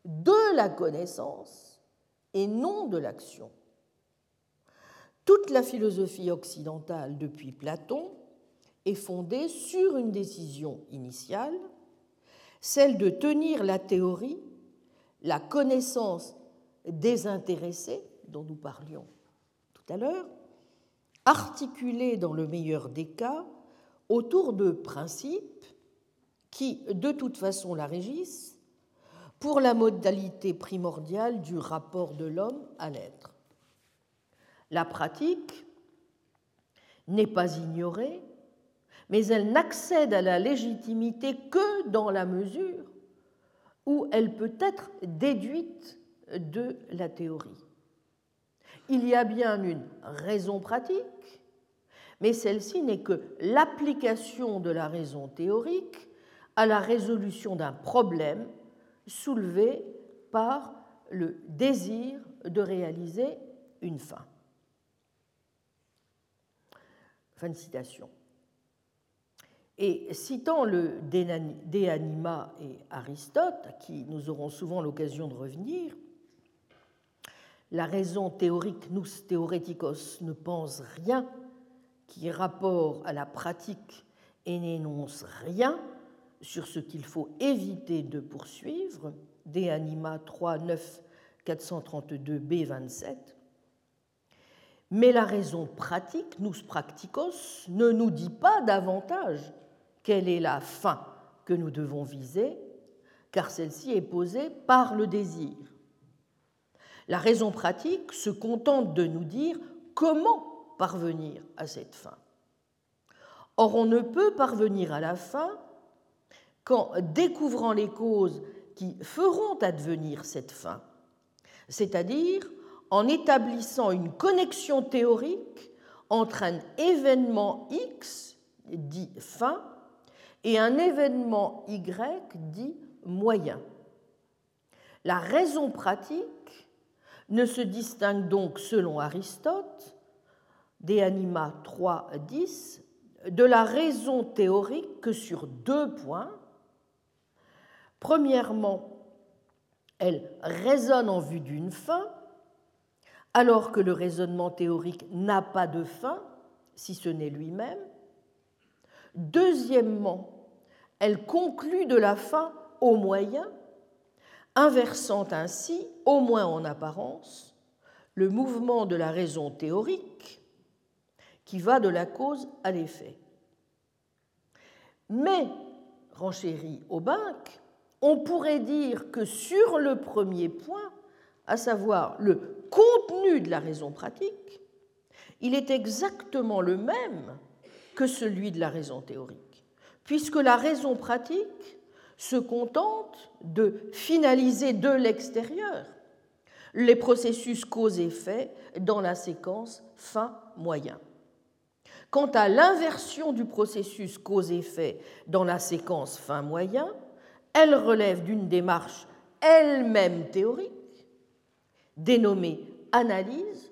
de la connaissance et non de l'action. Toute la philosophie occidentale depuis Platon est fondée sur une décision initiale, celle de tenir la théorie, la connaissance désintéressée dont nous parlions tout à l'heure, articulée dans le meilleur des cas autour de principes qui, de toute façon, la régissent pour la modalité primordiale du rapport de l'homme à l'être. La pratique n'est pas ignorée, mais elle n'accède à la légitimité que dans la mesure où elle peut être déduite de la théorie. Il y a bien une raison pratique, mais celle-ci n'est que l'application de la raison théorique à la résolution d'un problème soulevé par le désir de réaliser une fin. Fin de citation. Et citant le De Anima et Aristote, à qui nous aurons souvent l'occasion de revenir, la raison théorique nous théoreticos ne pense rien qui rapport à la pratique et n'énonce rien sur ce qu'il faut éviter de poursuivre, De Anima 3, 9, 432b 27, mais la raison pratique, nous practicos, ne nous dit pas davantage quelle est la fin que nous devons viser, car celle-ci est posée par le désir. La raison pratique se contente de nous dire comment parvenir à cette fin. Or, on ne peut parvenir à la fin qu'en découvrant les causes qui feront advenir cette fin, c'est-à-dire en établissant une connexion théorique entre un événement X, dit fin, et un événement Y, dit moyen. La raison pratique ne se distingue donc, selon Aristote, des Anima 3, 10, de la raison théorique que sur deux points. Premièrement, elle raisonne en vue d'une fin, alors que le raisonnement théorique n'a pas de fin, si ce n'est lui-même. Deuxièmement, elle conclut de la fin au moyen, inversant ainsi, au moins en apparence, le mouvement de la raison théorique qui va de la cause à l'effet. Mais, renchérit Aubinck, on pourrait dire que sur le premier point, à savoir le contenu de la raison pratique, il est exactement le même que celui de la raison théorique, puisque la raison pratique se contente de finaliser de l'extérieur les processus cause-effet dans la séquence fin-moyen. Quant à l'inversion du processus cause-effet dans la séquence fin-moyen, elle relève d'une démarche elle-même théorique, dénommée analyse,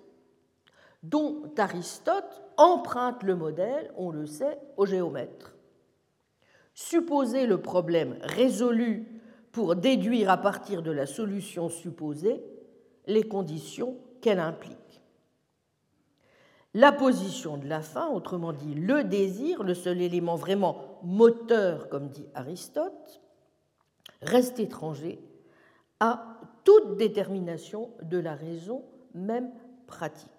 dont Aristote emprunte le modèle, on le sait, au géomètre. Supposer le problème résolu pour déduire à partir de la solution supposée les conditions qu'elle implique. La position de la fin, autrement dit le désir, le seul élément vraiment moteur, comme dit Aristote, reste étranger à toute détermination de la raison, même pratique.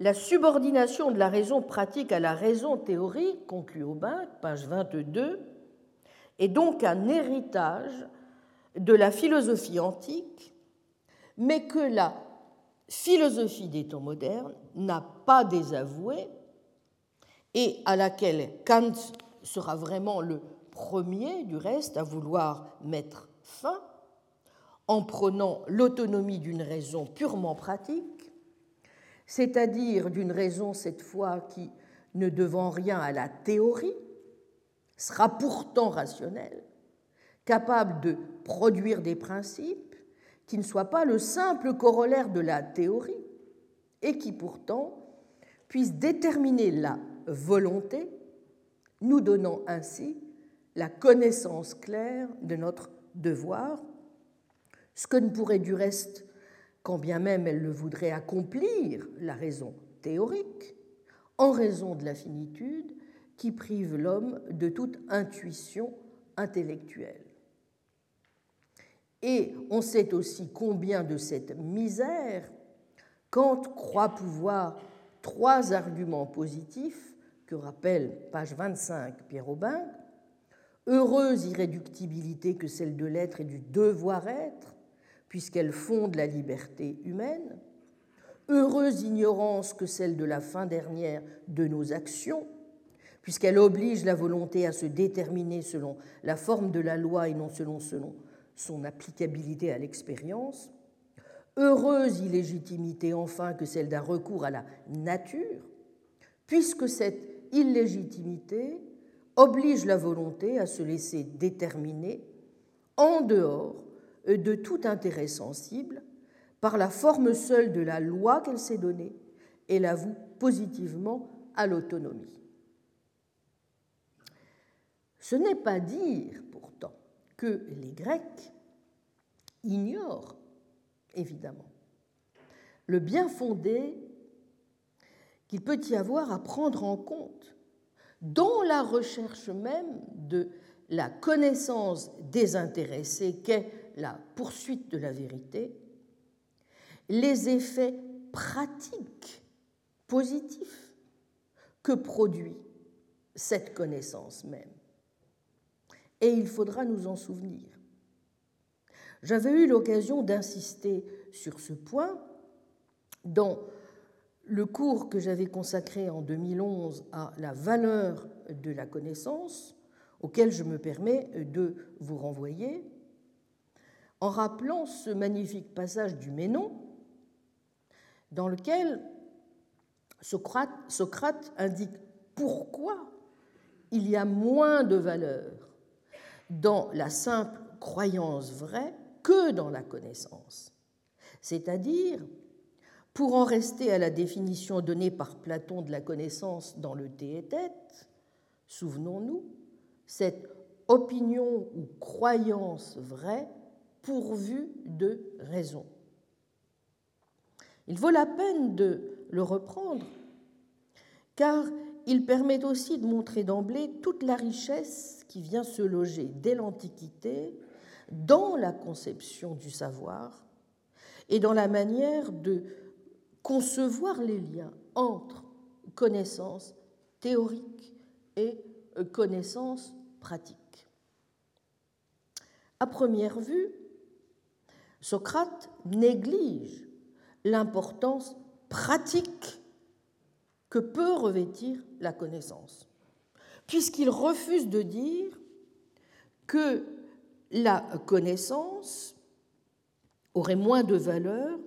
La subordination de la raison pratique à la raison théorique, conclut Aubin, page 22, est donc un héritage de la philosophie antique, mais que la philosophie des temps modernes n'a pas désavoué et à laquelle Kant sera vraiment le premier, du reste, à vouloir mettre fin en prenant l'autonomie d'une raison purement pratique, c'est-à-dire d'une raison cette fois qui ne devant rien à la théorie, sera pourtant rationnel, capable de produire des principes qui ne soient pas le simple corollaire de la théorie et qui pourtant puissent déterminer la volonté, nous donnant ainsi la connaissance claire de notre devoir, ce que ne pourrait du reste, quand bien même elle le voudrait accomplir, la raison théorique, en raison de la finitude qui prive l'homme de toute intuition intellectuelle. Et on sait aussi combien de cette misère Kant croit pouvoir trois arguments positifs que rappelle page 25 Pierre Aubin heureuse irréductibilité que celle de l'être et du devoir-être, puisqu'elle fonde la liberté humaine, heureuse ignorance que celle de la fin dernière de nos actions, puisqu'elle oblige la volonté à se déterminer selon la forme de la loi et non selon, selon son applicabilité à l'expérience, heureuse illégitimité enfin que celle d'un recours à la nature, puisque cette illégitimité oblige la volonté à se laisser déterminer en dehors de tout intérêt sensible par la forme seule de la loi qu'elle s'est donnée et l'avoue positivement à l'autonomie. Ce n'est pas dire pourtant que les Grecs ignorent évidemment le bien fondé qu'il peut y avoir à prendre en compte dans la recherche même de la connaissance désintéressée qu'est la poursuite de la vérité, les effets pratiques positifs que produit cette connaissance même. Et il faudra nous en souvenir. J'avais eu l'occasion d'insister sur ce point dans le cours que j'avais consacré en 2011 à la valeur de la connaissance, auquel je me permets de vous renvoyer, en rappelant ce magnifique passage du Ménon, dans lequel Socrate, indique pourquoi il y a moins de valeur dans la simple croyance vraie que dans la connaissance. C'est-à-dire pour en rester à la définition donnée par Platon de la connaissance dans le Théétète, souvenons-nous, cette opinion ou croyance vraie pourvue de raison. Il vaut la peine de le reprendre, car il permet aussi de montrer d'emblée toute la richesse qui vient se loger dès l'Antiquité dans la conception du savoir et dans la manière de concevoir les liens entre connaissances théoriques et euh, connaissances pratiques. À première vue, Socrate néglige l'importance pratique que peut revêtir la connaissance, puisqu'il refuse de dire que la connaissance aurait moins de valeur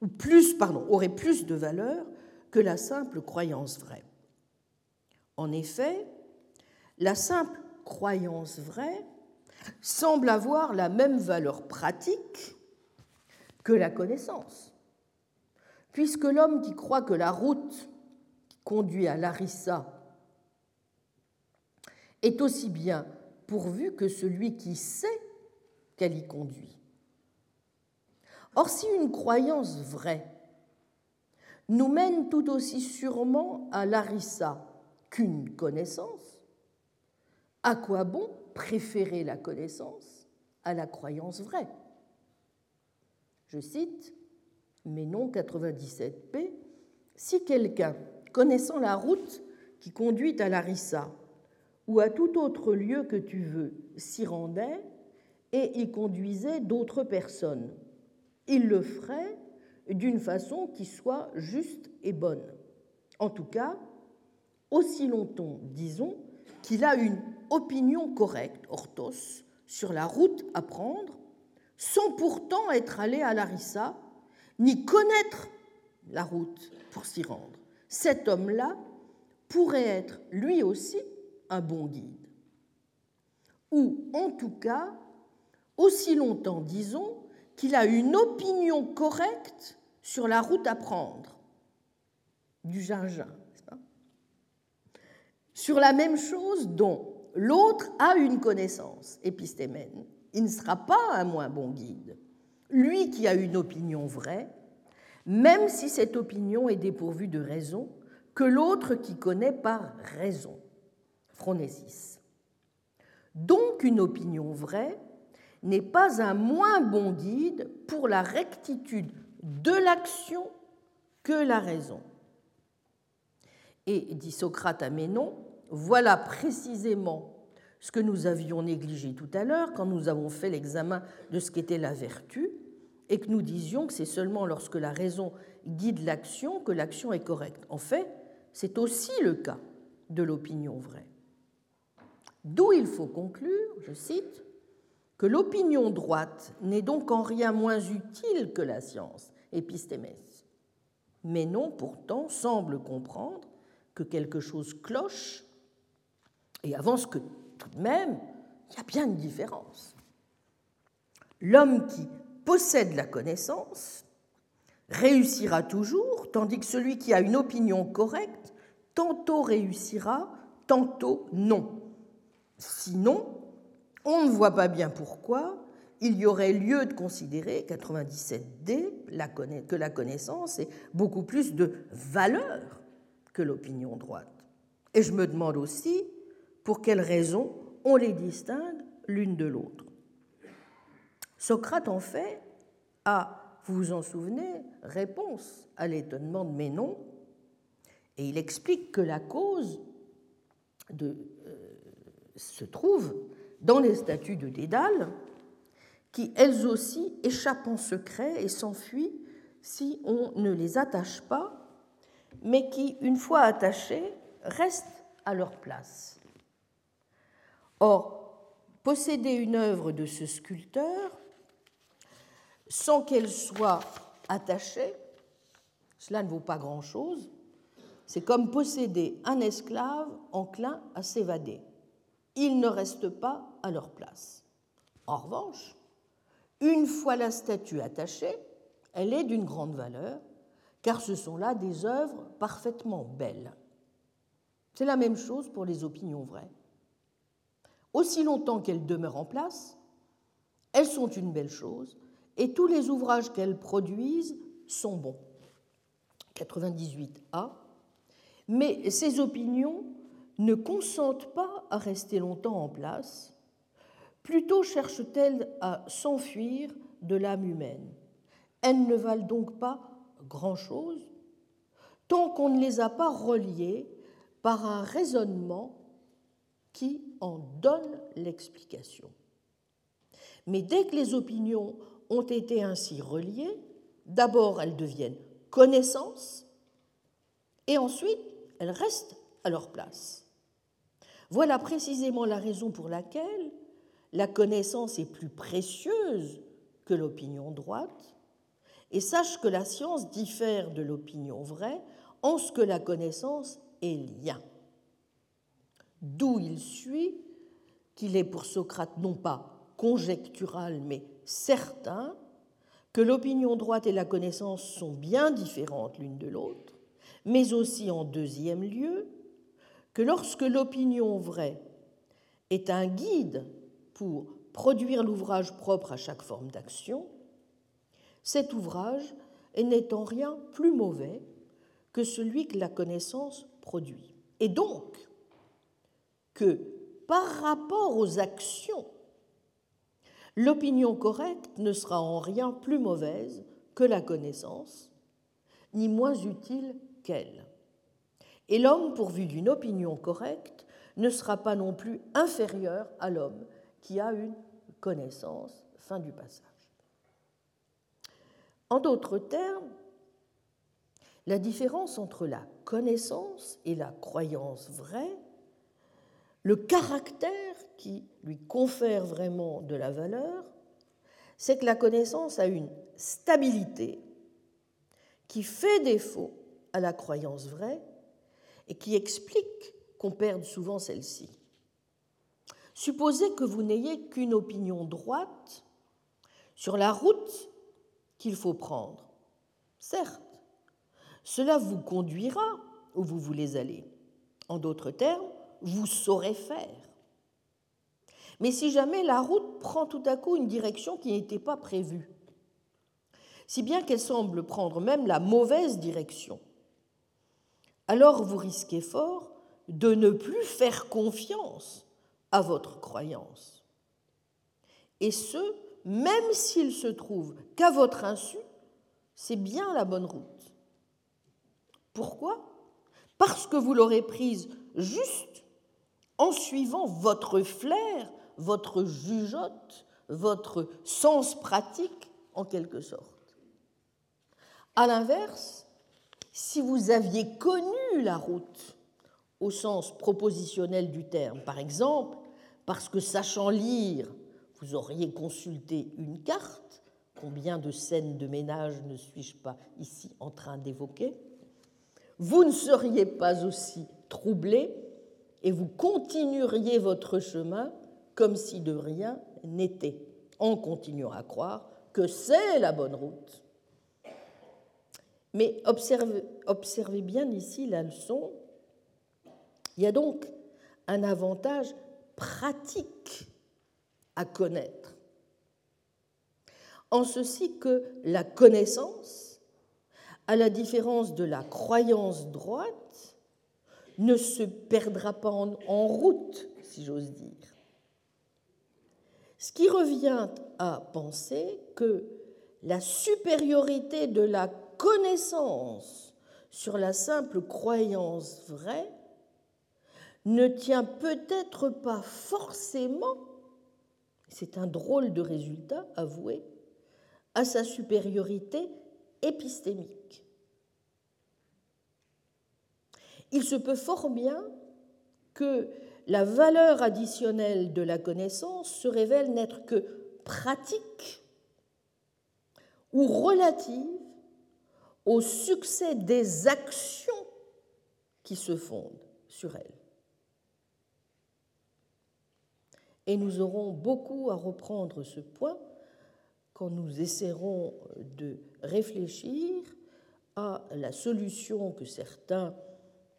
ou plus, pardon, aurait plus de valeur que la simple croyance vraie. En effet, la simple croyance vraie semble avoir la même valeur pratique que la connaissance, puisque l'homme qui croit que la route qui conduit à Larissa est aussi bien pourvu que celui qui sait qu'elle y conduit. Or, si une croyance vraie nous mène tout aussi sûrement à Larissa qu'une connaissance, à quoi bon préférer la connaissance à la croyance vraie? Je cite Ménon 97p Si quelqu'un, connaissant la route qui conduit à Larissa ou à tout autre lieu que tu veux, s'y rendait et y conduisait d'autres personnes, il le ferait d'une façon qui soit juste et bonne. En tout cas, aussi longtemps, disons, qu'il a une opinion correcte, orthos, sur la route à prendre, sans pourtant être allé à Larissa, ni connaître la route pour s'y rendre. cet homme-là pourrait être lui aussi un bon guide. Ou en tout cas, aussi longtemps, disons, qu'il a une opinion correcte sur la route à prendre du gingembre, sur la même chose dont l'autre a une connaissance épistémène. Il ne sera pas un moins bon guide. Lui qui a une opinion vraie, même si cette opinion est dépourvue de raison, que l'autre qui connaît par raison. Phronésis. Donc une opinion vraie n'est pas un moins bon guide pour la rectitude de l'action que la raison. Et dit Socrate à Ménon, voilà précisément ce que nous avions négligé tout à l'heure quand nous avons fait l'examen de ce qu'était la vertu, et que nous disions que c'est seulement lorsque la raison guide l'action que l'action est correcte. En fait, c'est aussi le cas de l'opinion vraie. D'où il faut conclure, je cite, que l'opinion droite n'est donc en rien moins utile que la science, épistémès. Mais non, pourtant, semble comprendre que quelque chose cloche et avance que tout de même, il y a bien une différence. L'homme qui possède la connaissance réussira toujours, tandis que celui qui a une opinion correcte, tantôt réussira, tantôt non. Sinon, on ne voit pas bien pourquoi il y aurait lieu de considérer, 97D, que la connaissance est beaucoup plus de valeur que l'opinion droite. Et je me demande aussi pour quelles raisons on les distingue l'une de l'autre. Socrate, en fait, a, vous vous en souvenez, réponse à l'étonnement de Ménon, et il explique que la cause euh, se trouve dans les statues de Dédale, qui elles aussi échappent en secret et s'enfuient si on ne les attache pas, mais qui, une fois attachées, restent à leur place. Or, posséder une œuvre de ce sculpteur sans qu'elle soit attachée, cela ne vaut pas grand-chose. C'est comme posséder un esclave enclin à s'évader. Ils ne restent pas à leur place. En revanche, une fois la statue attachée, elle est d'une grande valeur, car ce sont là des œuvres parfaitement belles. C'est la même chose pour les opinions vraies. Aussi longtemps qu'elles demeurent en place, elles sont une belle chose, et tous les ouvrages qu'elles produisent sont bons. 98a. Mais ces opinions ne consentent pas à rester longtemps en place, plutôt cherchent-elles à s'enfuir de l'âme humaine. Elles ne valent donc pas grand-chose tant qu'on ne les a pas reliées par un raisonnement qui en donne l'explication. Mais dès que les opinions ont été ainsi reliées, d'abord elles deviennent connaissances, et ensuite elles restent à leur place. Voilà précisément la raison pour laquelle la connaissance est plus précieuse que l'opinion droite, et sache que la science diffère de l'opinion vraie en ce que la connaissance est lien. D'où il suit qu'il est pour Socrate non pas conjectural mais certain que l'opinion droite et la connaissance sont bien différentes l'une de l'autre, mais aussi en deuxième lieu que lorsque l'opinion vraie est un guide pour produire l'ouvrage propre à chaque forme d'action, cet ouvrage n'est en rien plus mauvais que celui que la connaissance produit. Et donc, que par rapport aux actions l'opinion correcte ne sera en rien plus mauvaise que la connaissance, ni moins utile qu'elle. Et l'homme pourvu d'une opinion correcte ne sera pas non plus inférieur à l'homme qui a une connaissance. Fin du passage. En d'autres termes, la différence entre la connaissance et la croyance vraie le caractère qui lui confère vraiment de la valeur, c'est que la connaissance a une stabilité qui fait défaut à la croyance vraie et qui explique qu'on perde souvent celle-ci. Supposez que vous n'ayez qu'une opinion droite sur la route qu'il faut prendre. Certes, cela vous conduira où vous voulez aller. En d'autres termes, vous saurez faire. Mais si jamais la route prend tout à coup une direction qui n'était pas prévue, si bien qu'elle semble prendre même la mauvaise direction, alors vous risquez fort de ne plus faire confiance à votre croyance. Et ce, même s'il se trouve qu'à votre insu, c'est bien la bonne route. Pourquoi? Parce que vous l'aurez prise juste en suivant votre flair, votre jugeote, votre sens pratique en quelque sorte. À l'inverse, si vous aviez connu la route au sens propositionnel du terme, par exemple, parce que sachant lire, vous auriez consulté une carte, combien de scènes de ménage ne suis-je pas ici en train d'évoquer, vous ne seriez pas aussi troublé et vous continueriez votre chemin comme si de rien n'était, en continuant à croire que c'est la bonne route mais observez, bien ici la leçon. Il y a donc un avantage pratique à connaître. En ceci que la connaissance, à la différence de la croyance droite, ne se perdra pas en route, si j'ose dire. Ce qui revient à penser que la supériorité de la connaissance sur la simple croyance vraie ne tient peut-être pas forcément, c'est un drôle de résultat, avoué, à sa supériorité épistémique. Il se peut fort bien que la valeur additionnelle de la connaissance se révèle n'être que pratique ou relative au succès des actions qui se fondent sur elle. Et nous aurons beaucoup à reprendre ce point quand nous essaierons de réfléchir à la solution que certains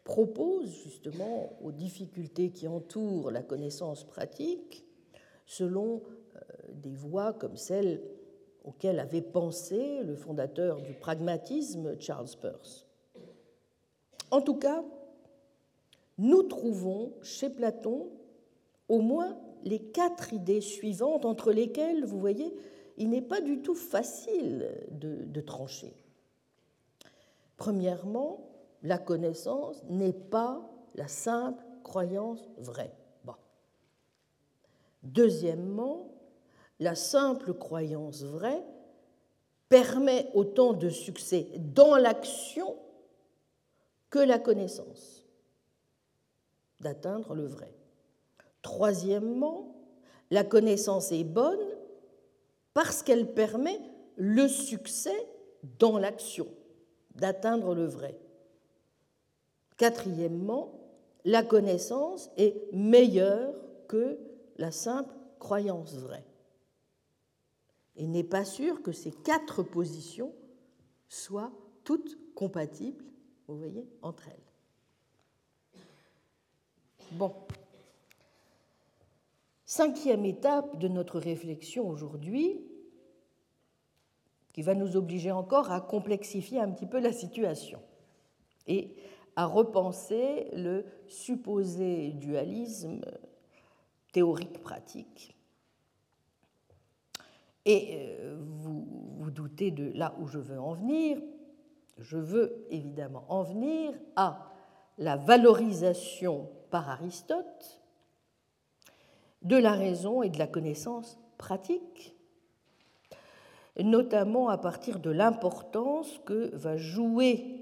proposent justement aux difficultés qui entourent la connaissance pratique selon euh, des voies comme celle auquel avait pensé le fondateur du pragmatisme, Charles Peirce. En tout cas, nous trouvons chez Platon au moins les quatre idées suivantes entre lesquelles, vous voyez, il n'est pas du tout facile de, trancher. Premièrement, la connaissance n'est pas la simple croyance vraie. Deuxièmement, la simple croyance vraie permet autant de succès dans l'action que la connaissance d'atteindre le vrai. Troisièmement, la connaissance est bonne parce qu'elle permet le succès dans l'action, d'atteindre le vrai. Quatrièmement, la connaissance est meilleure que la simple croyance vraie il n'est pas sûr que ces quatre positions soient toutes compatibles, vous voyez, entre elles. Bon. Cinquième étape de notre réflexion aujourd'hui, qui va nous obliger encore à complexifier un petit peu la situation et à repenser le supposé dualisme théorique-pratique et euh, vous vous doutez de là où je veux en venir. Je veux évidemment en venir à la valorisation par Aristote de la raison et de la connaissance pratique, notamment à partir de l'importance que va jouer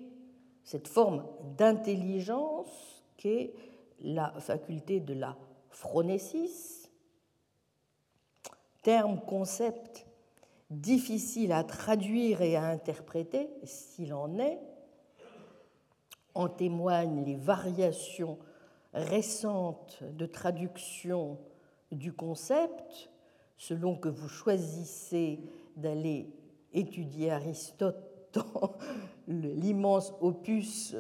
cette forme d'intelligence qu'est la faculté de la phronésis, terme, concept difficile à traduire et à interpréter, s'il en est, En témoignent les variations récentes de traduction du concept, selon que vous choisissez d'aller étudier Aristote dans l'immense opus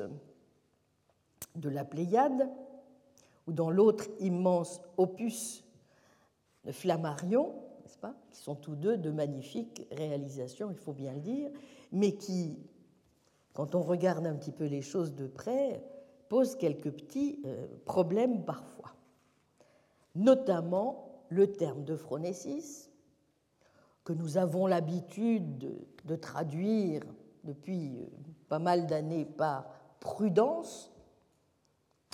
de la Pléiade, ou dans l'autre immense opus de Flammarion, n'est-ce pas, qui sont tous deux de magnifiques réalisations, il faut bien le dire, mais qui, quand on regarde un petit peu les choses de près, posent quelques petits euh, problèmes parfois. Notamment le terme de phronésis, que nous avons l'habitude de traduire depuis euh, pas mal d'années par prudence,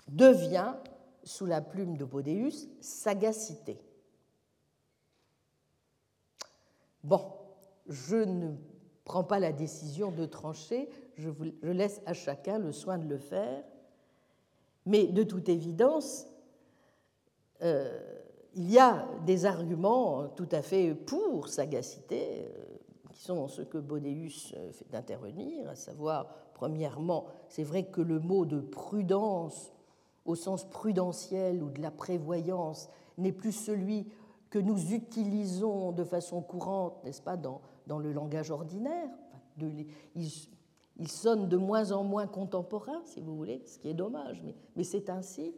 devient, sous la plume de Bodéus, sagacité. Bon, je ne prends pas la décision de trancher, je, laisse à chacun le soin de le faire, mais de toute évidence, euh, il y a des arguments tout à fait pour sagacité, euh, qui sont ceux que Bodéus euh, fait intervenir, à savoir, premièrement, c'est vrai que le mot de prudence, au sens prudentiel ou de la prévoyance, n'est plus celui que nous utilisons de façon courante, n'est-ce pas, dans, dans, le langage ordinaire. Il, sonne de moins en moins contemporain, si vous voulez, ce qui est dommage, mais c'est ainsi.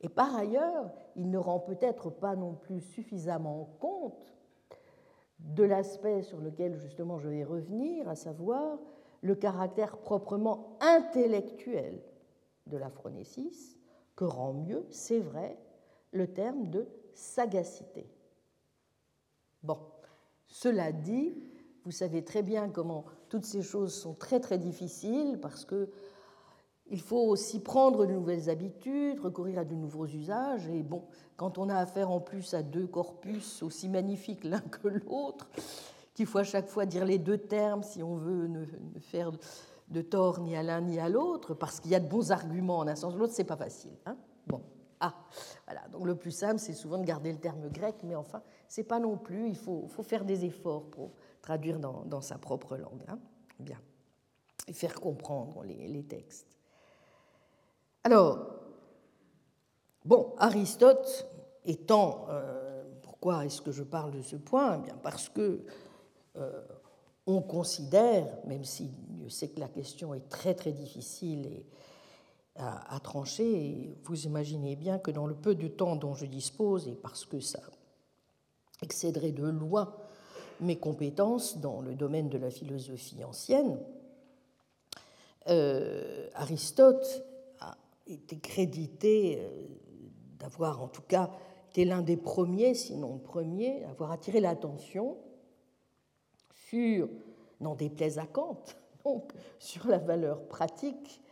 Et par ailleurs, il ne rend peut-être pas non plus suffisamment compte de l'aspect sur lequel justement je vais revenir, à savoir le caractère proprement intellectuel de la phronésis, que rend mieux, c'est vrai, le terme de sagacité. Bon, cela dit, vous savez très bien comment toutes ces choses sont très très difficiles parce que il faut aussi prendre de nouvelles habitudes, recourir à de nouveaux usages. Et bon, quand on a affaire en plus à deux corpus aussi magnifiques l'un que l'autre, qu'il faut à chaque fois dire les deux termes si on veut ne, faire de tort ni à l'un ni à l'autre, parce qu'il y a de bons arguments en un sens ou l'autre, c'est pas facile. Hein bon, ah, voilà. Donc le plus simple, c'est souvent de garder le terme grec, mais enfin, c'est pas non plus. Il faut, faut, faire des efforts pour traduire dans, sa propre langue. Hein Bien. Et faire comprendre les textes. Alors, bon, Aristote étant, euh, pourquoi est-ce que je parle de ce point? Eh Bien parce que euh, on considère, même si je sais que la question est très très difficile et à, trancher, vous imaginez bien que dans le peu de temps dont je dispose, et parce que ça excéderait de loin mes compétences dans le domaine de la philosophie ancienne, euh, Aristote été crédité euh, d'avoir en tout cas été l'un des premiers, sinon le premier, à avoir attiré l'attention sur, n'en déplaise à Kant, donc sur la valeur pratique,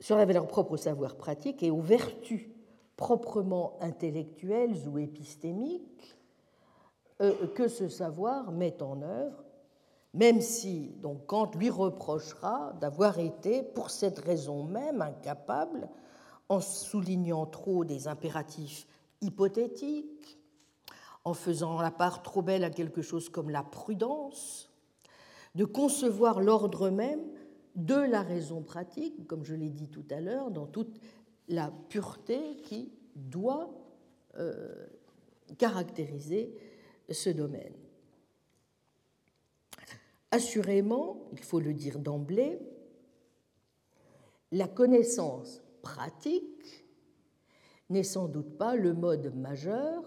sur la valeur propre au savoir pratique et aux vertus proprement intellectuelles ou épistémiques euh, que ce savoir met en œuvre même si donc, Kant lui reprochera d'avoir été, pour cette raison même, incapable, en soulignant trop des impératifs hypothétiques, en faisant la part trop belle à quelque chose comme la prudence, de concevoir l'ordre même de la raison pratique, comme je l'ai dit tout à l'heure, dans toute la pureté qui doit euh, caractériser ce domaine. Assurément, il faut le dire d'emblée, la connaissance pratique n'est sans doute pas le mode majeur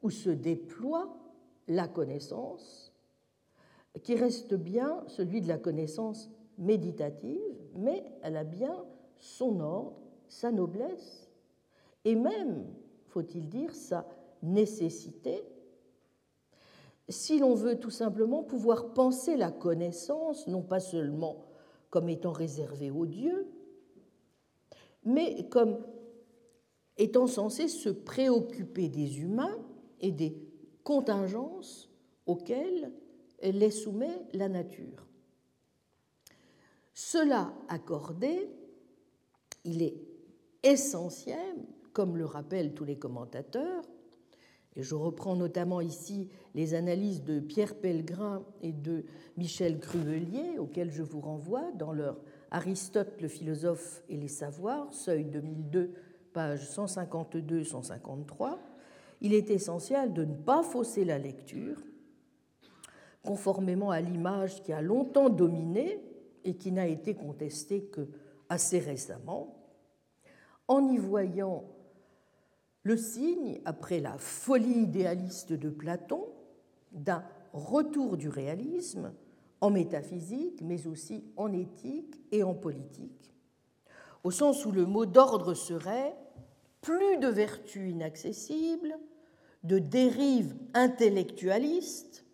où se déploie la connaissance, qui reste bien celui de la connaissance méditative, mais elle a bien son ordre, sa noblesse, et même, faut-il dire, sa nécessité si l'on veut tout simplement pouvoir penser la connaissance, non pas seulement comme étant réservée aux dieux, mais comme étant censée se préoccuper des humains et des contingences auxquelles les soumet la nature. Cela accordé, il est essentiel, comme le rappellent tous les commentateurs, Et je reprends notamment ici les analyses de Pierre Pellegrin et de Michel Cruvelier, auxquelles je vous renvoie dans leur Aristote, le philosophe et les savoirs, seuil 2002, page 152-153. Il est essentiel de ne pas fausser la lecture, conformément à l'image qui a longtemps dominé et qui n'a été contestée que assez récemment, en y voyant le signe, après la folie idéaliste de Platon, d'un retour du réalisme en métaphysique, mais aussi en éthique et en politique, au sens où le mot d'ordre serait plus de vertus inaccessibles, de dérives intellectualistes,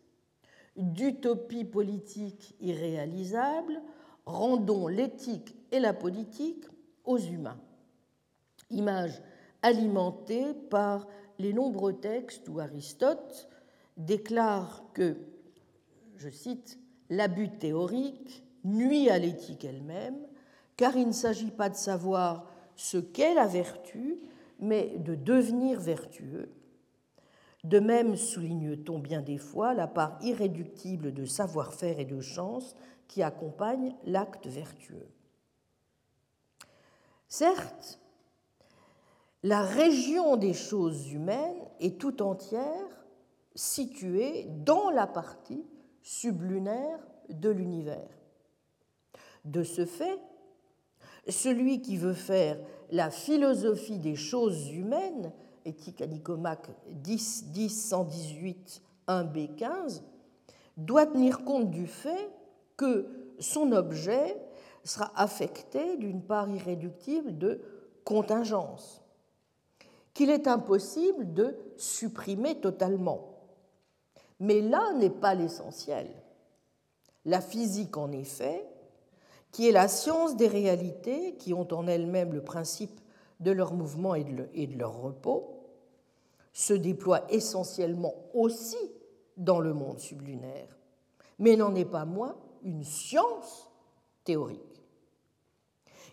d'utopies politiques irréalisables, rendons l'éthique et la politique aux humains. Image alimentée par les nombreux textes où Aristote déclare que, je cite, l'abus théorique nuit à l'éthique elle-même, car il ne s'agit pas de savoir ce qu'est la vertu, mais de devenir vertueux. De même, souligne-t-on bien des fois, la part irréductible de savoir-faire et de chance qui accompagne l'acte vertueux. Certes, la région des choses humaines est tout entière située dans la partie sublunaire de l'univers. De ce fait, celui qui veut faire la philosophie des choses humaines, éthique à Nicomaque 10, 10, 118, 1b15, doit tenir compte du fait que son objet sera affecté d'une part irréductible de contingence, qu'il est impossible de supprimer totalement. Mais là n'est pas l'essentiel. La physique, en effet, qui est la science des réalités qui ont en elles-mêmes le principe de leur mouvement et de leur repos, se déploie essentiellement aussi dans le monde sublunaire, mais n'en est pas moins une science théorique.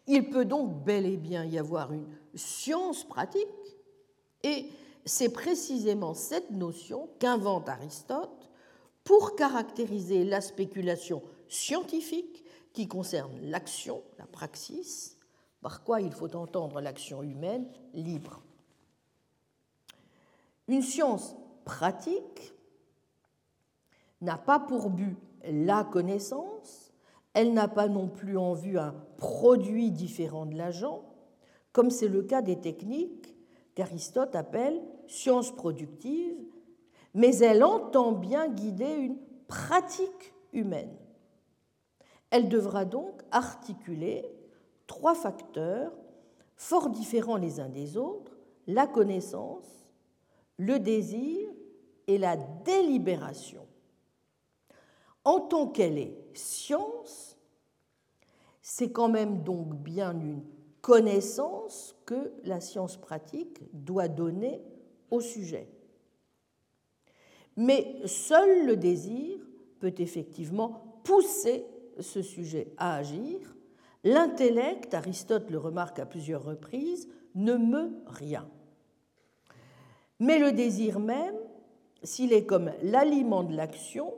Il peut donc bel et bien y avoir une science pratique, et c'est précisément cette notion qu'invente Aristote pour caractériser la spéculation scientifique qui concerne l'action, la praxis, par quoi il faut entendre l'action humaine libre. Une science pratique n'a pas pour but la connaissance, elle n'a pas non plus en vue un produit différent de l'agent, comme c'est le cas des techniques qu'Aristote appelle sciences productives, mais elle entend bien guider une pratique humaine. Elle devra donc articuler trois facteurs fort différents les uns des autres, la connaissance, le désir et la délibération en tant qu'elle est science, c'est quand même donc bien une connaissance que la science pratique doit donner au sujet. Mais seul le désir peut effectivement pousser ce sujet à agir. L'intellect, Aristote le remarque à plusieurs reprises, ne meut rien. Mais le désir même, s'il est comme l'aliment de l'action,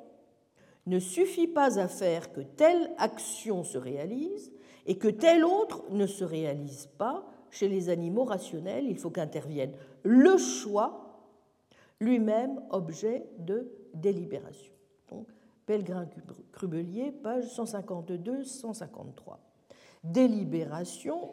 ne suffit pas à faire que telle action se réalise et que telle autre ne se réalise pas. Chez les animaux rationnels, il faut qu'intervienne le choix, lui-même objet de délibération. Donc, Pellegrin-Crubelier, page 152-153. Délibération,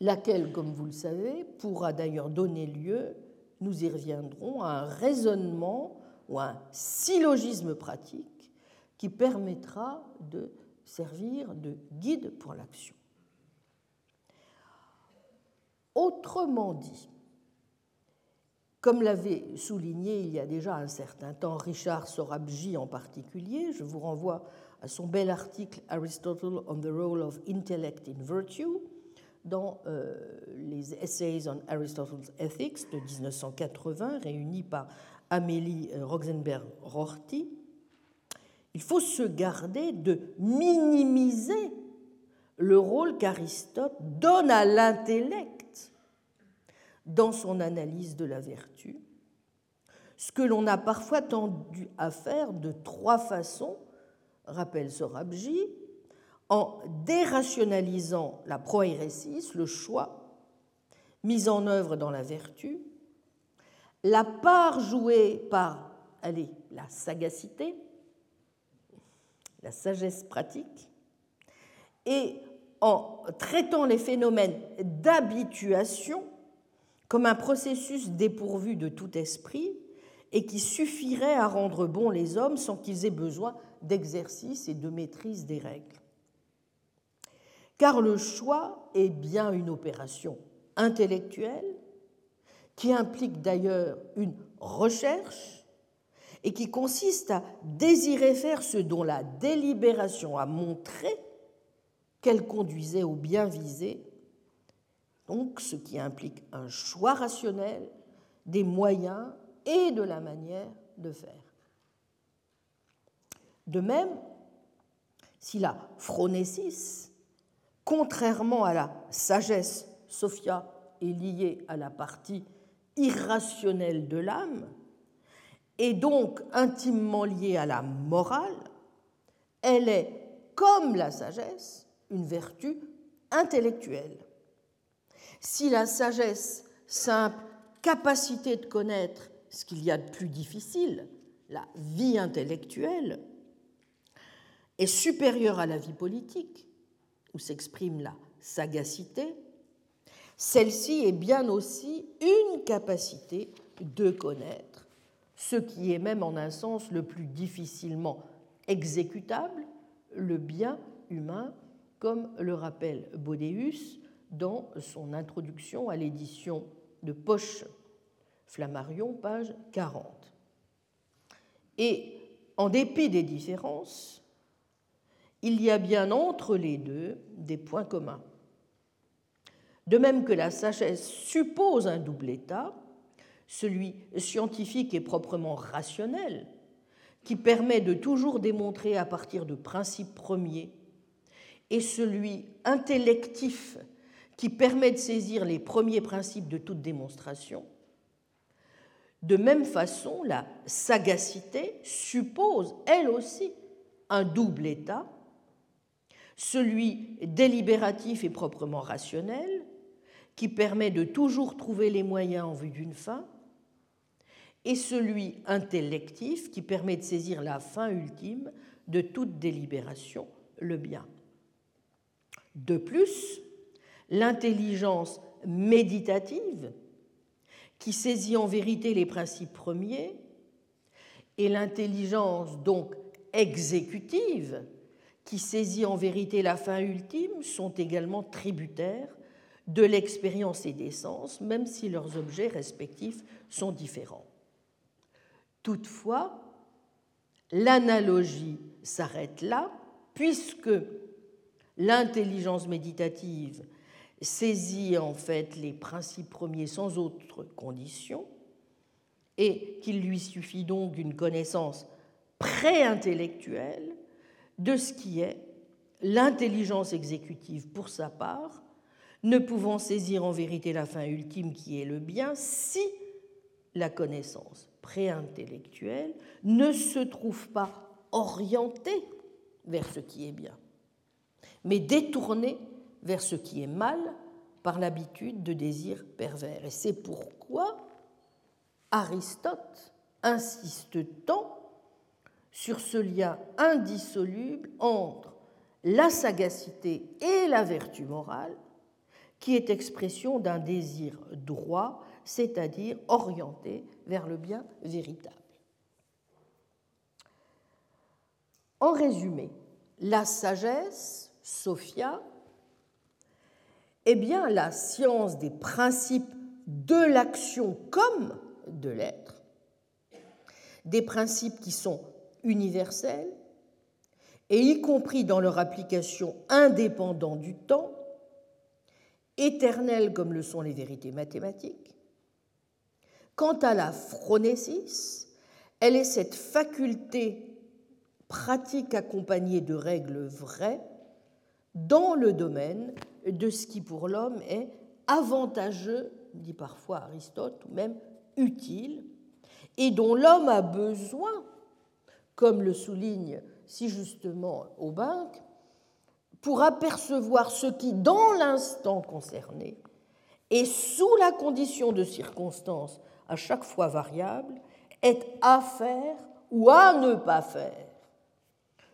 laquelle, comme vous le savez, pourra d'ailleurs donner lieu, nous y reviendrons, à un raisonnement ou un syllogisme pratique qui permettra de servir de guide pour l'action. Autrement dit, comme l'avait souligné il y a déjà un certain temps Richard Sorabji en particulier, je vous renvoie à son bel article Aristotle on the Role of Intellect in Virtue dans euh, les Essays on Aristotle's Ethics de 1980, réunis par Amélie euh, Roxenberg-Rorty, il faut se garder de minimiser le rôle qu'Aristote donne à l'intellect dans son analyse de la vertu, ce que l'on a parfois tendu à faire de trois façons, rappelle Sorabji, en dérationalisant la proérésis, le choix, mis en œuvre dans la vertu, la part jouée par la sagacité, la sagesse pratique, et en traitant les phénomènes d'habituation comme un processus dépourvu de tout esprit et qui suffirait à rendre bons les hommes sans qu'ils aient besoin d'exercice et de maîtrise des règles. Car le choix est bien une opération intellectuelle qui implique d'ailleurs une recherche et qui consiste à désirer faire ce dont la délibération a montré qu'elle conduisait au bien visé, donc ce qui implique un choix rationnel des moyens et de la manière de faire. De même, si la phronésis, contrairement à la sagesse, Sophia, est liée à la partie irrationnelle de l'âme, et donc intimement liée à la morale, elle est, comme la sagesse, une vertu intellectuelle. Si la sagesse, simple capacité de connaître ce qu'il y a de plus difficile, la vie intellectuelle, est supérieure à la vie politique, où s'exprime la sagacité, celle-ci est bien aussi une capacité de connaître, ce qui est même en un sens le plus difficilement exécutable, le bien humain, comme le rappelle Bodéus dans son introduction à l'édition de Poche Flammarion, page 40. Et en dépit des différences, il y a bien entre les deux des points communs. De même que la sagesse suppose un double état, celui scientifique et proprement rationnel, qui permet de toujours démontrer à partir de principes premiers, et celui intellectif, qui permet de saisir les premiers principes de toute démonstration. De même façon, la sagacité suppose, elle aussi, un double état, celui délibératif et proprement rationnel, qui permet de toujours trouver les moyens en vue d'une fin, et celui intellectif, qui permet de saisir la fin ultime de toute délibération, le bien. De plus, l'intelligence méditative, qui saisit en vérité les principes premiers, et l'intelligence donc exécutive, qui saisit en vérité la fin ultime, sont également tributaires de l'expérience et des sens, même si leurs objets respectifs sont différents. Toutefois, l'analogie s'arrête là, puisque l'intelligence méditative saisit en fait les principes premiers sans autre condition, et qu'il lui suffit donc d'une connaissance pré-intellectuelle de ce qui est l'intelligence exécutive. Pour sa part, ne pouvant saisir en vérité la fin ultime qui est le bien si la connaissance préintellectuelle ne se trouve pas orientée vers ce qui est bien, mais détournée vers ce qui est mal par l'habitude de désirs pervers. Et c'est pourquoi Aristote insiste tant sur ce lien indissoluble entre la sagacité et la vertu morale, qui est expression d'un désir droit, c'est-à-dire orienté vers le bien véritable. En résumé, la sagesse, Sophia, est bien la science des principes de l'action comme de l'être, des principes qui sont universels et y compris dans leur application indépendante du temps, éternelles comme le sont les vérités mathématiques. Quant à la phronésis, elle est cette faculté pratique accompagnée de règles vraies dans le domaine de ce qui pour l'homme est avantageux, dit parfois Aristote, ou même utile, et dont l'homme a besoin, comme le souligne si justement Aubin, pour apercevoir ce qui, dans l'instant concerné, et sous la condition de circonstances à chaque fois variables, est à faire ou à ne pas faire.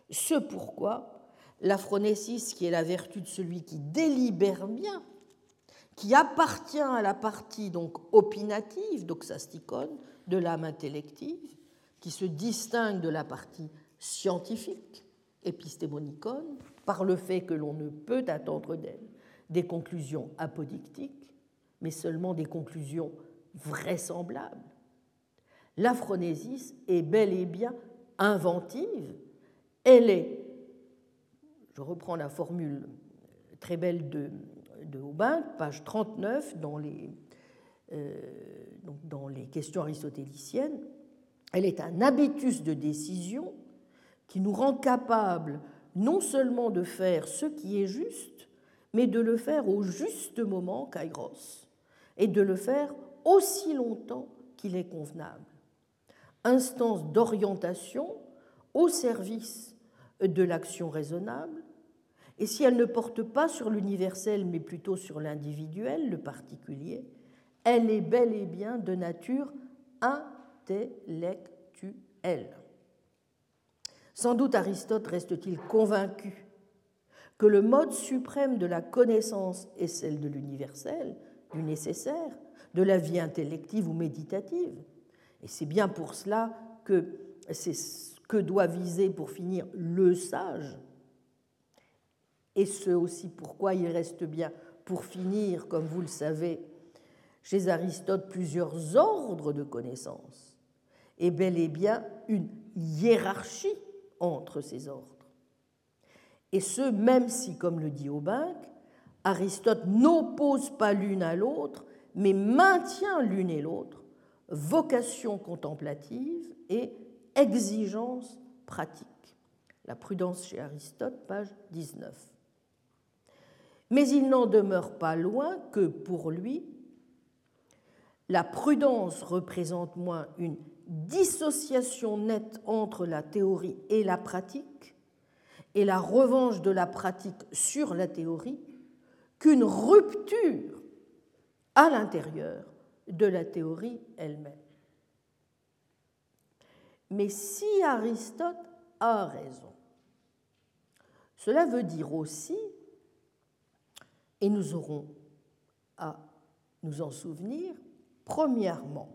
Ce pourquoi la phronésis, qui est la vertu de celui qui délibère bien, qui appartient à la partie donc opinative, doxasticone, de l'âme intellective, qui se distingue de la partie scientifique, épistémonicone, par le fait que l'on ne peut attendre d'elle des conclusions apodictiques, mais seulement des conclusions vraisemblables. La phronésis est bel et bien inventive, elle est je reprends la formule très belle de, de Aubin, page 39, dans les, euh, dans les questions aristotéliciennes. Elle est un habitus de décision qui nous rend capables non seulement de faire ce qui est juste, mais de le faire au juste moment, kairos, et de le faire aussi longtemps qu'il est convenable. Instance d'orientation au service de l'action raisonnable, et si elle ne porte pas sur l'universel, mais plutôt sur l'individuel, le particulier, elle est bel et bien de nature intellectuelle. Sans doute Aristote reste-t-il convaincu que le mode suprême de la connaissance est celle de l'universel, du nécessaire, de la vie intellective ou méditative. Et c'est bien pour cela que c'est ce que doit viser pour finir le sage, et ce aussi pourquoi il reste bien, pour finir, comme vous le savez, chez Aristote plusieurs ordres de connaissances, et bel et bien une hiérarchie entre ces ordres. Et ce, même si, comme le dit Aubin, Aristote n'oppose pas l'une à l'autre, mais maintient l'une et l'autre, vocation contemplative et exigence pratique. La prudence chez Aristote, page 19 mais il n'en demeure pas loin que pour lui, la prudence représente moins une dissociation nette entre la théorie et la pratique, et la revanche de la pratique sur la théorie, qu'une rupture à l'intérieur de la théorie elle-même. Mais si Aristote a raison, cela veut dire aussi et nous aurons à nous en souvenir, premièrement,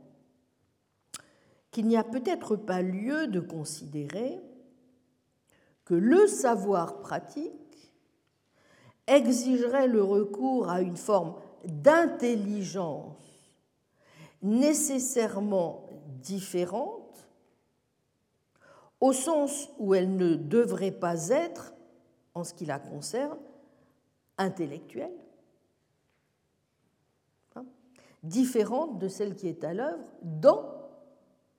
qu'il n'y a peut-être pas lieu de considérer que le savoir pratique exigerait le recours à une forme d'intelligence nécessairement différente, au sens où elle ne devrait pas être, en ce qui la concerne, intellectuelle, hein, différente de celle qui est à l'œuvre dans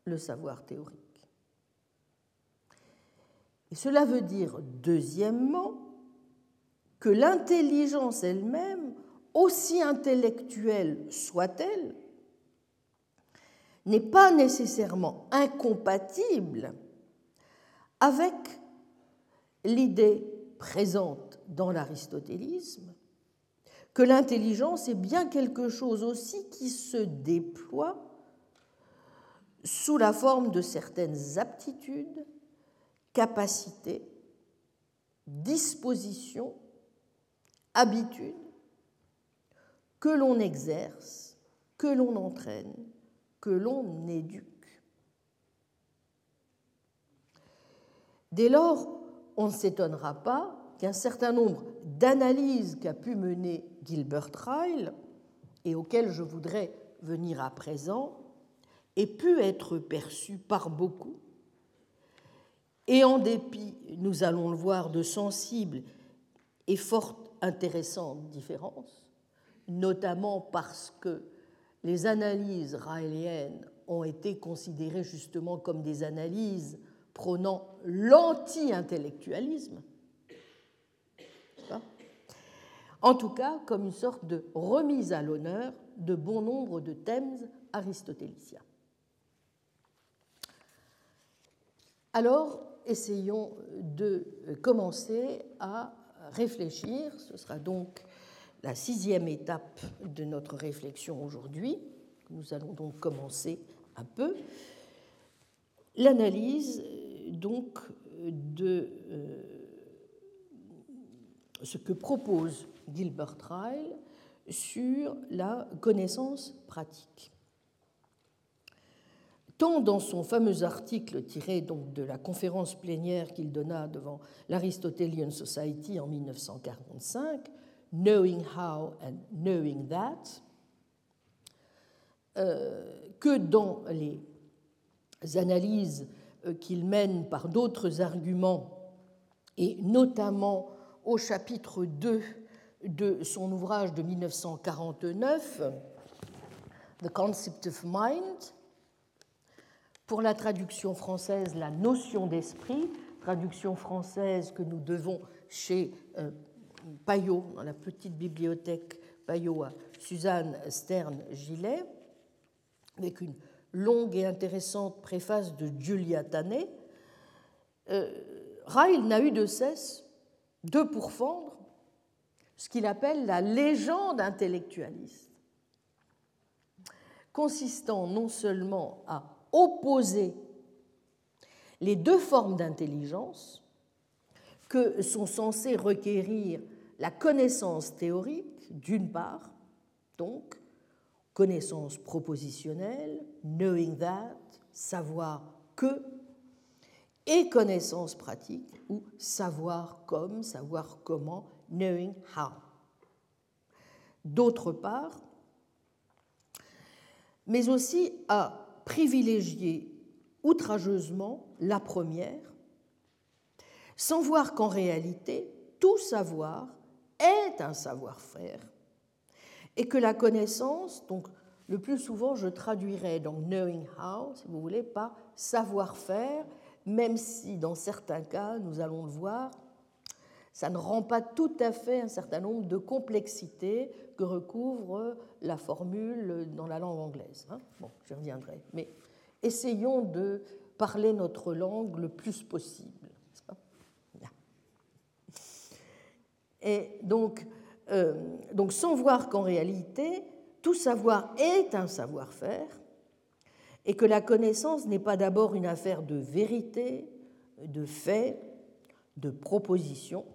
le savoir théorique. Et cela veut dire, deuxièmement, que l'intelligence elle-même, aussi intellectuelle soit-elle, n'est pas nécessairement incompatible avec l'idée présente dans l'aristotélisme que l'intelligence est bien quelque chose aussi qui se déploie sous la forme de certaines aptitudes, capacités, dispositions, habitudes que l'on exerce, que l'on entraîne, que l'on éduque. Dès lors, on ne s'étonnera pas qu'un certain nombre d'analyses qu'a pu mener Gilbert Ryle, et auxquelles je voudrais venir à présent, aient pu être perçues par beaucoup, et en dépit, nous allons le voir, de sensibles et fort intéressantes différences, notamment parce que les analyses raéliennes ont été considérées justement comme des analyses prônant l'anti-intellectualisme, en tout cas comme une sorte de remise à l'honneur de bon nombre de thèmes aristotéliciens. Alors, essayons de commencer à réfléchir. Ce sera donc la sixième étape de notre réflexion aujourd'hui. Nous allons donc commencer un peu l'analyse donc de euh, ce que propose Gilbert Ryle sur la connaissance pratique. Tant dans son fameux article tiré de la conférence plénière qu'il donna devant l'Aristotelian Society en 1945, Knowing How and Knowing That, euh, que dans les analyses euh, qu'il mène par d'autres arguments, et notamment au chapitre 2 de son ouvrage de 1949, The Concept of Mind, pour la traduction française, la notion d'esprit, traduction française que nous devons chez euh, Payot, dans la petite bibliothèque Payot à Suzanne Stern-Gillet, avec une longue et intéressante préface de Julia Tanet, euh, n'a eu de cesse de pourfendre ce qu'il appelle la légende intellectualiste, consistant non seulement à opposer les deux formes d'intelligence que sont censées requérir la connaissance théorique, d'une part, donc, connaissance propositionnelle, knowing that, savoir que, et connaissance pratique, ou savoir comme, savoir comment, knowing how. D'autre part, mais aussi à privilégier outrageusement la première, sans voir qu'en réalité, tout savoir est un savoir-faire et que la connaissance, donc le plus souvent je traduirais donc knowing how, si vous voulez, par savoir-faire, même si dans certains cas, nous allons le voir, ça ne rend pas tout à fait un certain nombre de complexités que recouvre la formule dans la langue anglaise. Hein. Bon, j'y reviendrai. Mais essayons de parler notre langue le plus possible. Et donc, euh, donc sans voir qu'en réalité, tout savoir est un savoir-faire et que la connaissance n'est pas d'abord une affaire de vérité, de fait, de proposition,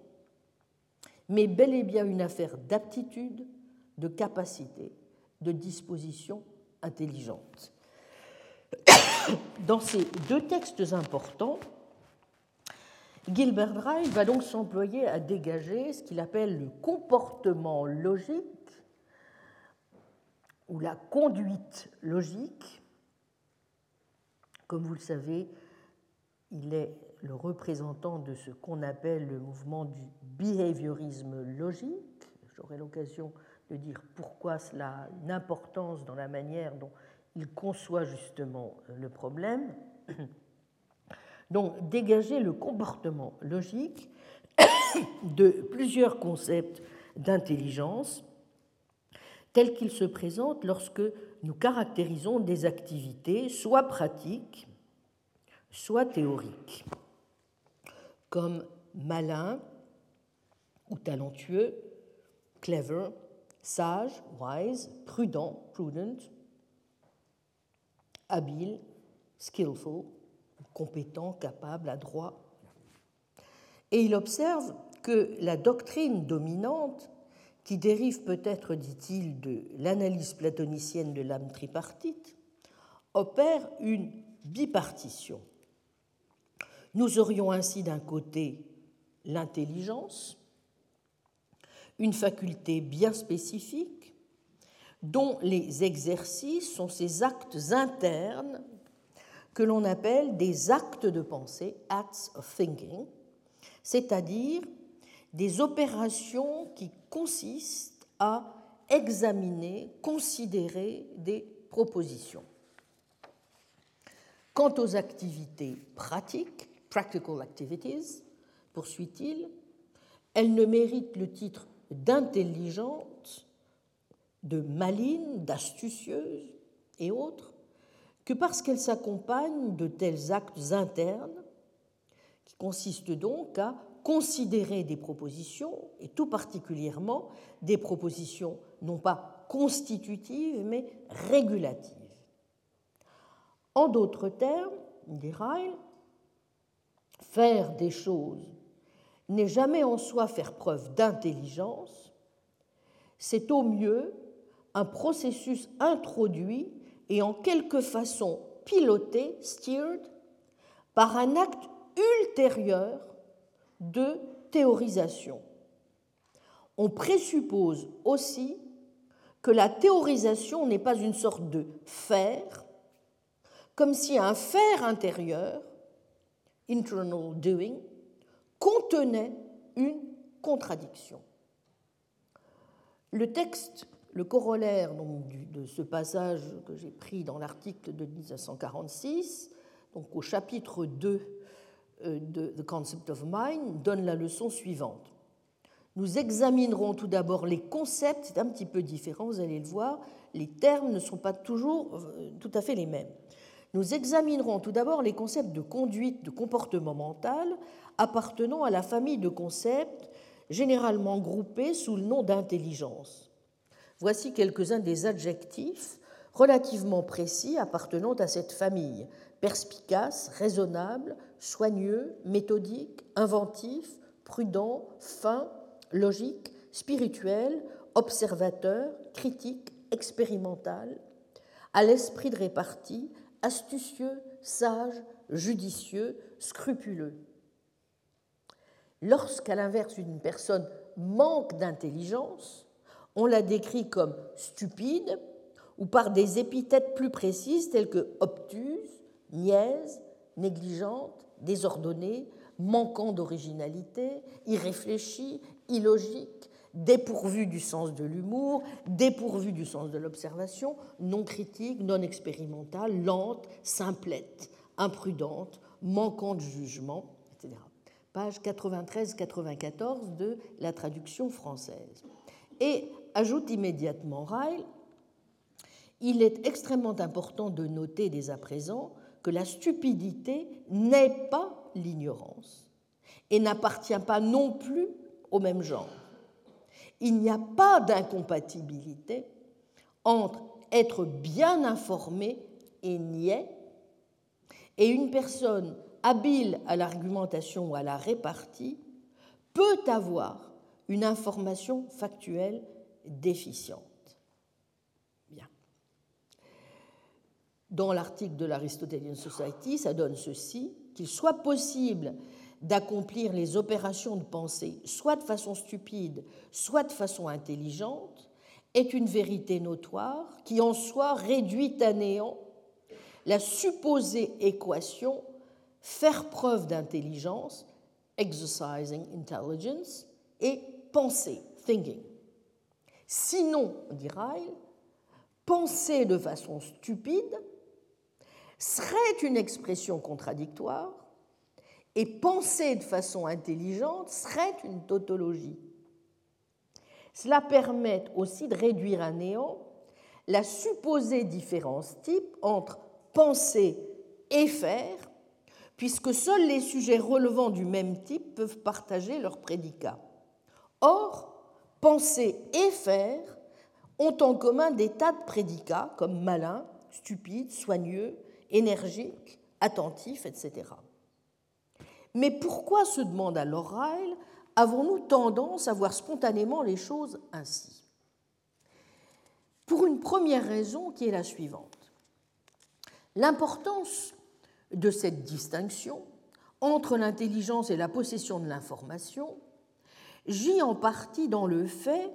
mais bel et bien une affaire d'aptitude, de capacité, de disposition intelligente. Dans ces deux textes importants, Gilbert Ryle va donc s'employer à dégager ce qu'il appelle le comportement logique ou la conduite logique. Comme vous le savez, il est le représentant de ce qu'on appelle le mouvement du behaviorisme logique. J'aurai l'occasion de dire pourquoi cela a une importance dans la manière dont il conçoit justement le problème. Donc dégager le comportement logique de plusieurs concepts d'intelligence tels qu'ils se présentent lorsque nous caractérisons des activités soit pratiques, soit théoriques, comme malin ou talentueux, clever, sage, wise, prudent, prudent, habile, skillful, compétent, capable, adroit. Et il observe que la doctrine dominante, qui dérive peut-être, dit-il, de l'analyse platonicienne de l'âme tripartite, opère une bipartition. Nous aurions ainsi d'un côté l'intelligence, une faculté bien spécifique, dont les exercices sont ces actes internes que l'on appelle des actes de pensée, acts of thinking, c'est-à-dire des opérations qui consistent à examiner, considérer des propositions. Quant aux activités pratiques, practical activities, poursuit-il, elles ne méritent le titre d'intelligente, de maline, d'astucieuse et autres que parce qu'elle s'accompagne de tels actes internes qui consiste donc à considérer des propositions, et tout particulièrement des propositions non pas constitutives, mais régulatives. En d'autres termes, dit Ryle, faire des choses n'est jamais en soi faire preuve d'intelligence, c'est au mieux un processus introduit et en quelque façon piloté, steered, par un acte ultérieur de théorisation. On présuppose aussi que la théorisation n'est pas une sorte de faire, comme si un faire intérieur, internal doing, contenait une contradiction. Le texte, le corollaire de ce passage que j'ai pris dans l'article de 1946, donc au chapitre 2 euh, de The Concept of Mind, donne la leçon suivante. Nous examinerons tout d'abord les concepts, c'est un petit peu différent, vous allez le voir, les termes ne sont pas toujours euh, tout à fait les mêmes. Nous examinerons tout d'abord les concepts de conduite, de comportement mental appartenant à la famille de concepts généralement groupés sous le nom d'intelligence. Voici quelques-uns des adjectifs relativement précis appartenant à cette famille perspicace, raisonnable, soigneux, méthodique, inventif, prudent, fin, logique, spirituel, observateur, critique, expérimental, à l'esprit de répartie, astucieux, sage, judicieux, scrupuleux. Lorsqu'à l'inverse une personne manque d'intelligence, on la décrit comme stupide ou par des épithètes plus précises telles que obtuse, niaise, négligente, désordonnée, manquant d'originalité, irréfléchie, illogique, dépourvue du sens de l'humour, dépourvue du sens de l'observation, non critique, non expérimentale, lente, simplette, imprudente, manquant de jugement, etc. Page 93-94 de la traduction française. Et ajoute immédiatement Ryle, il est extrêmement important de noter dès à présent que la stupidité n'est pas l'ignorance et n'appartient pas non plus au même genre. Il n'y a pas d'incompatibilité entre être bien informé et niais et une personne habile à l'argumentation ou à la répartie peut avoir une information factuelle déficiente. dans l'article de l'Aristotelian Society, ça donne ceci, qu'il soit possible d'accomplir les opérations de pensée, soit de façon stupide, soit de façon intelligente, est une vérité notoire qui en soi réduit à néant la supposée équation faire preuve d'intelligence, exercising intelligence, et penser, thinking. Sinon, dit Ryle, penser de façon stupide serait une expression contradictoire et penser de façon intelligente serait une tautologie. Cela permet aussi de réduire à néant la supposée différence type entre penser et faire, puisque seuls les sujets relevant du même type peuvent partager leur prédicat. Or, penser et faire ont en commun des tas de prédicats comme malin, stupide, soigneux, énergique, attentif, etc. Mais pourquoi, se demande alors Ryle, avons-nous tendance à voir spontanément les choses ainsi? Pour une première raison qui est la suivante. L'importance de cette distinction entre l'intelligence et la possession de l'information gît en partie dans le fait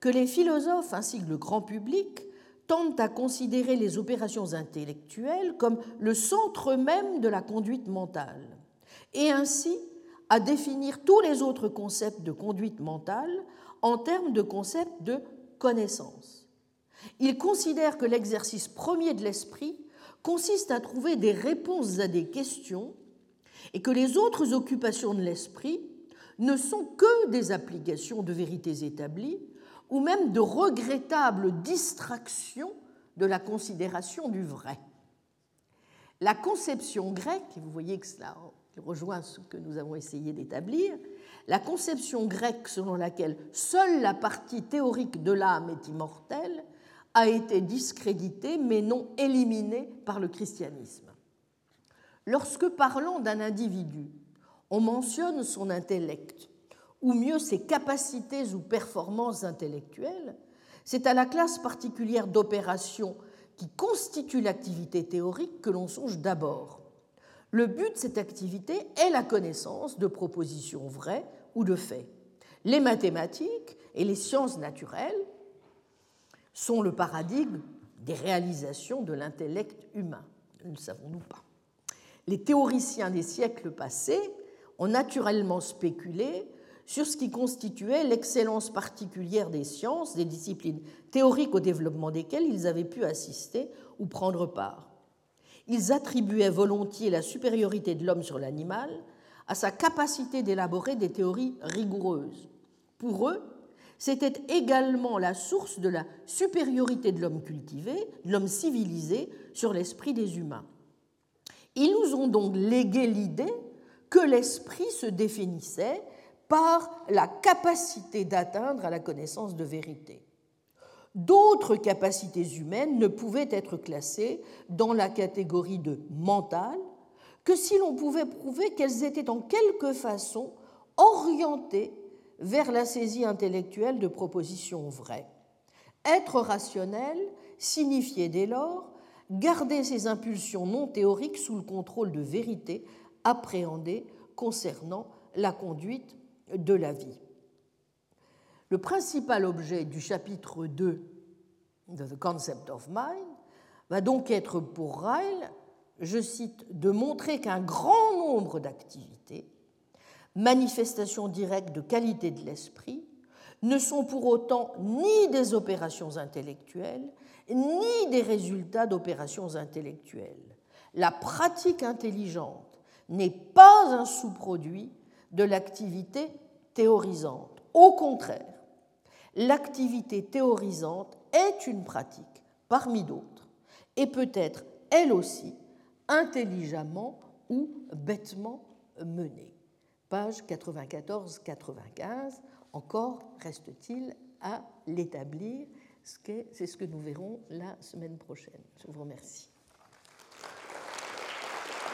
que les philosophes ainsi que le grand public tendent à considérer les opérations intellectuelles comme le centre même de la conduite mentale, et ainsi à définir tous les autres concepts de conduite mentale en termes de concepts de connaissance. Ils considèrent que l'exercice premier de l'esprit consiste à trouver des réponses à des questions et que les autres occupations de l'esprit ne sont que des applications de vérités établies ou même de regrettables distractions de la considération du vrai. La conception grecque, et vous voyez que cela rejoint ce que nous avons essayé d'établir, la conception grecque selon laquelle seule la partie théorique de l'âme est immortelle a été discréditée mais non éliminée par le christianisme. Lorsque parlant d'un individu, on mentionne son intellect, ou mieux ses capacités ou performances intellectuelles, c'est à la classe particulière d'opération qui constitue l'activité théorique que l'on songe d'abord. Le but de cette activité est la connaissance de propositions vraies ou de faits. Les mathématiques et les sciences naturelles sont le paradigme des réalisations de l'intellect humain. Ne savons-nous pas Les théoriciens des siècles passés ont naturellement spéculé sur ce qui constituait l'excellence particulière des sciences, des disciplines théoriques au développement desquelles ils avaient pu assister ou prendre part. Ils attribuaient volontiers la supériorité de l'homme sur l'animal à sa capacité d'élaborer des théories rigoureuses. Pour eux, c'était également la source de la supériorité de l'homme cultivé, de l'homme civilisé sur l'esprit des humains. Ils nous ont donc légué l'idée que l'esprit se définissait par la capacité d'atteindre à la connaissance de vérité. D'autres capacités humaines ne pouvaient être classées dans la catégorie de mental que si l'on pouvait prouver qu'elles étaient en quelque façon orientées vers la saisie intellectuelle de propositions vraies. Être rationnel signifiait dès lors garder ses impulsions non théoriques sous le contrôle de vérité concernant la conduite de la vie. Le principal objet du chapitre 2 de The Concept of Mind va donc être pour Ryle, je cite, de montrer qu'un grand nombre d'activités, manifestations directes de qualité de l'esprit, ne sont pour autant ni des opérations intellectuelles, ni des résultats d'opérations intellectuelles. La pratique intelligente n'est pas un sous-produit de l'activité théorisante. Au contraire, l'activité théorisante est une pratique parmi d'autres et peut être elle aussi intelligemment ou bêtement menée. Page 94-95, encore reste-t-il à l'établir, c'est ce que nous verrons la semaine prochaine. Je vous remercie.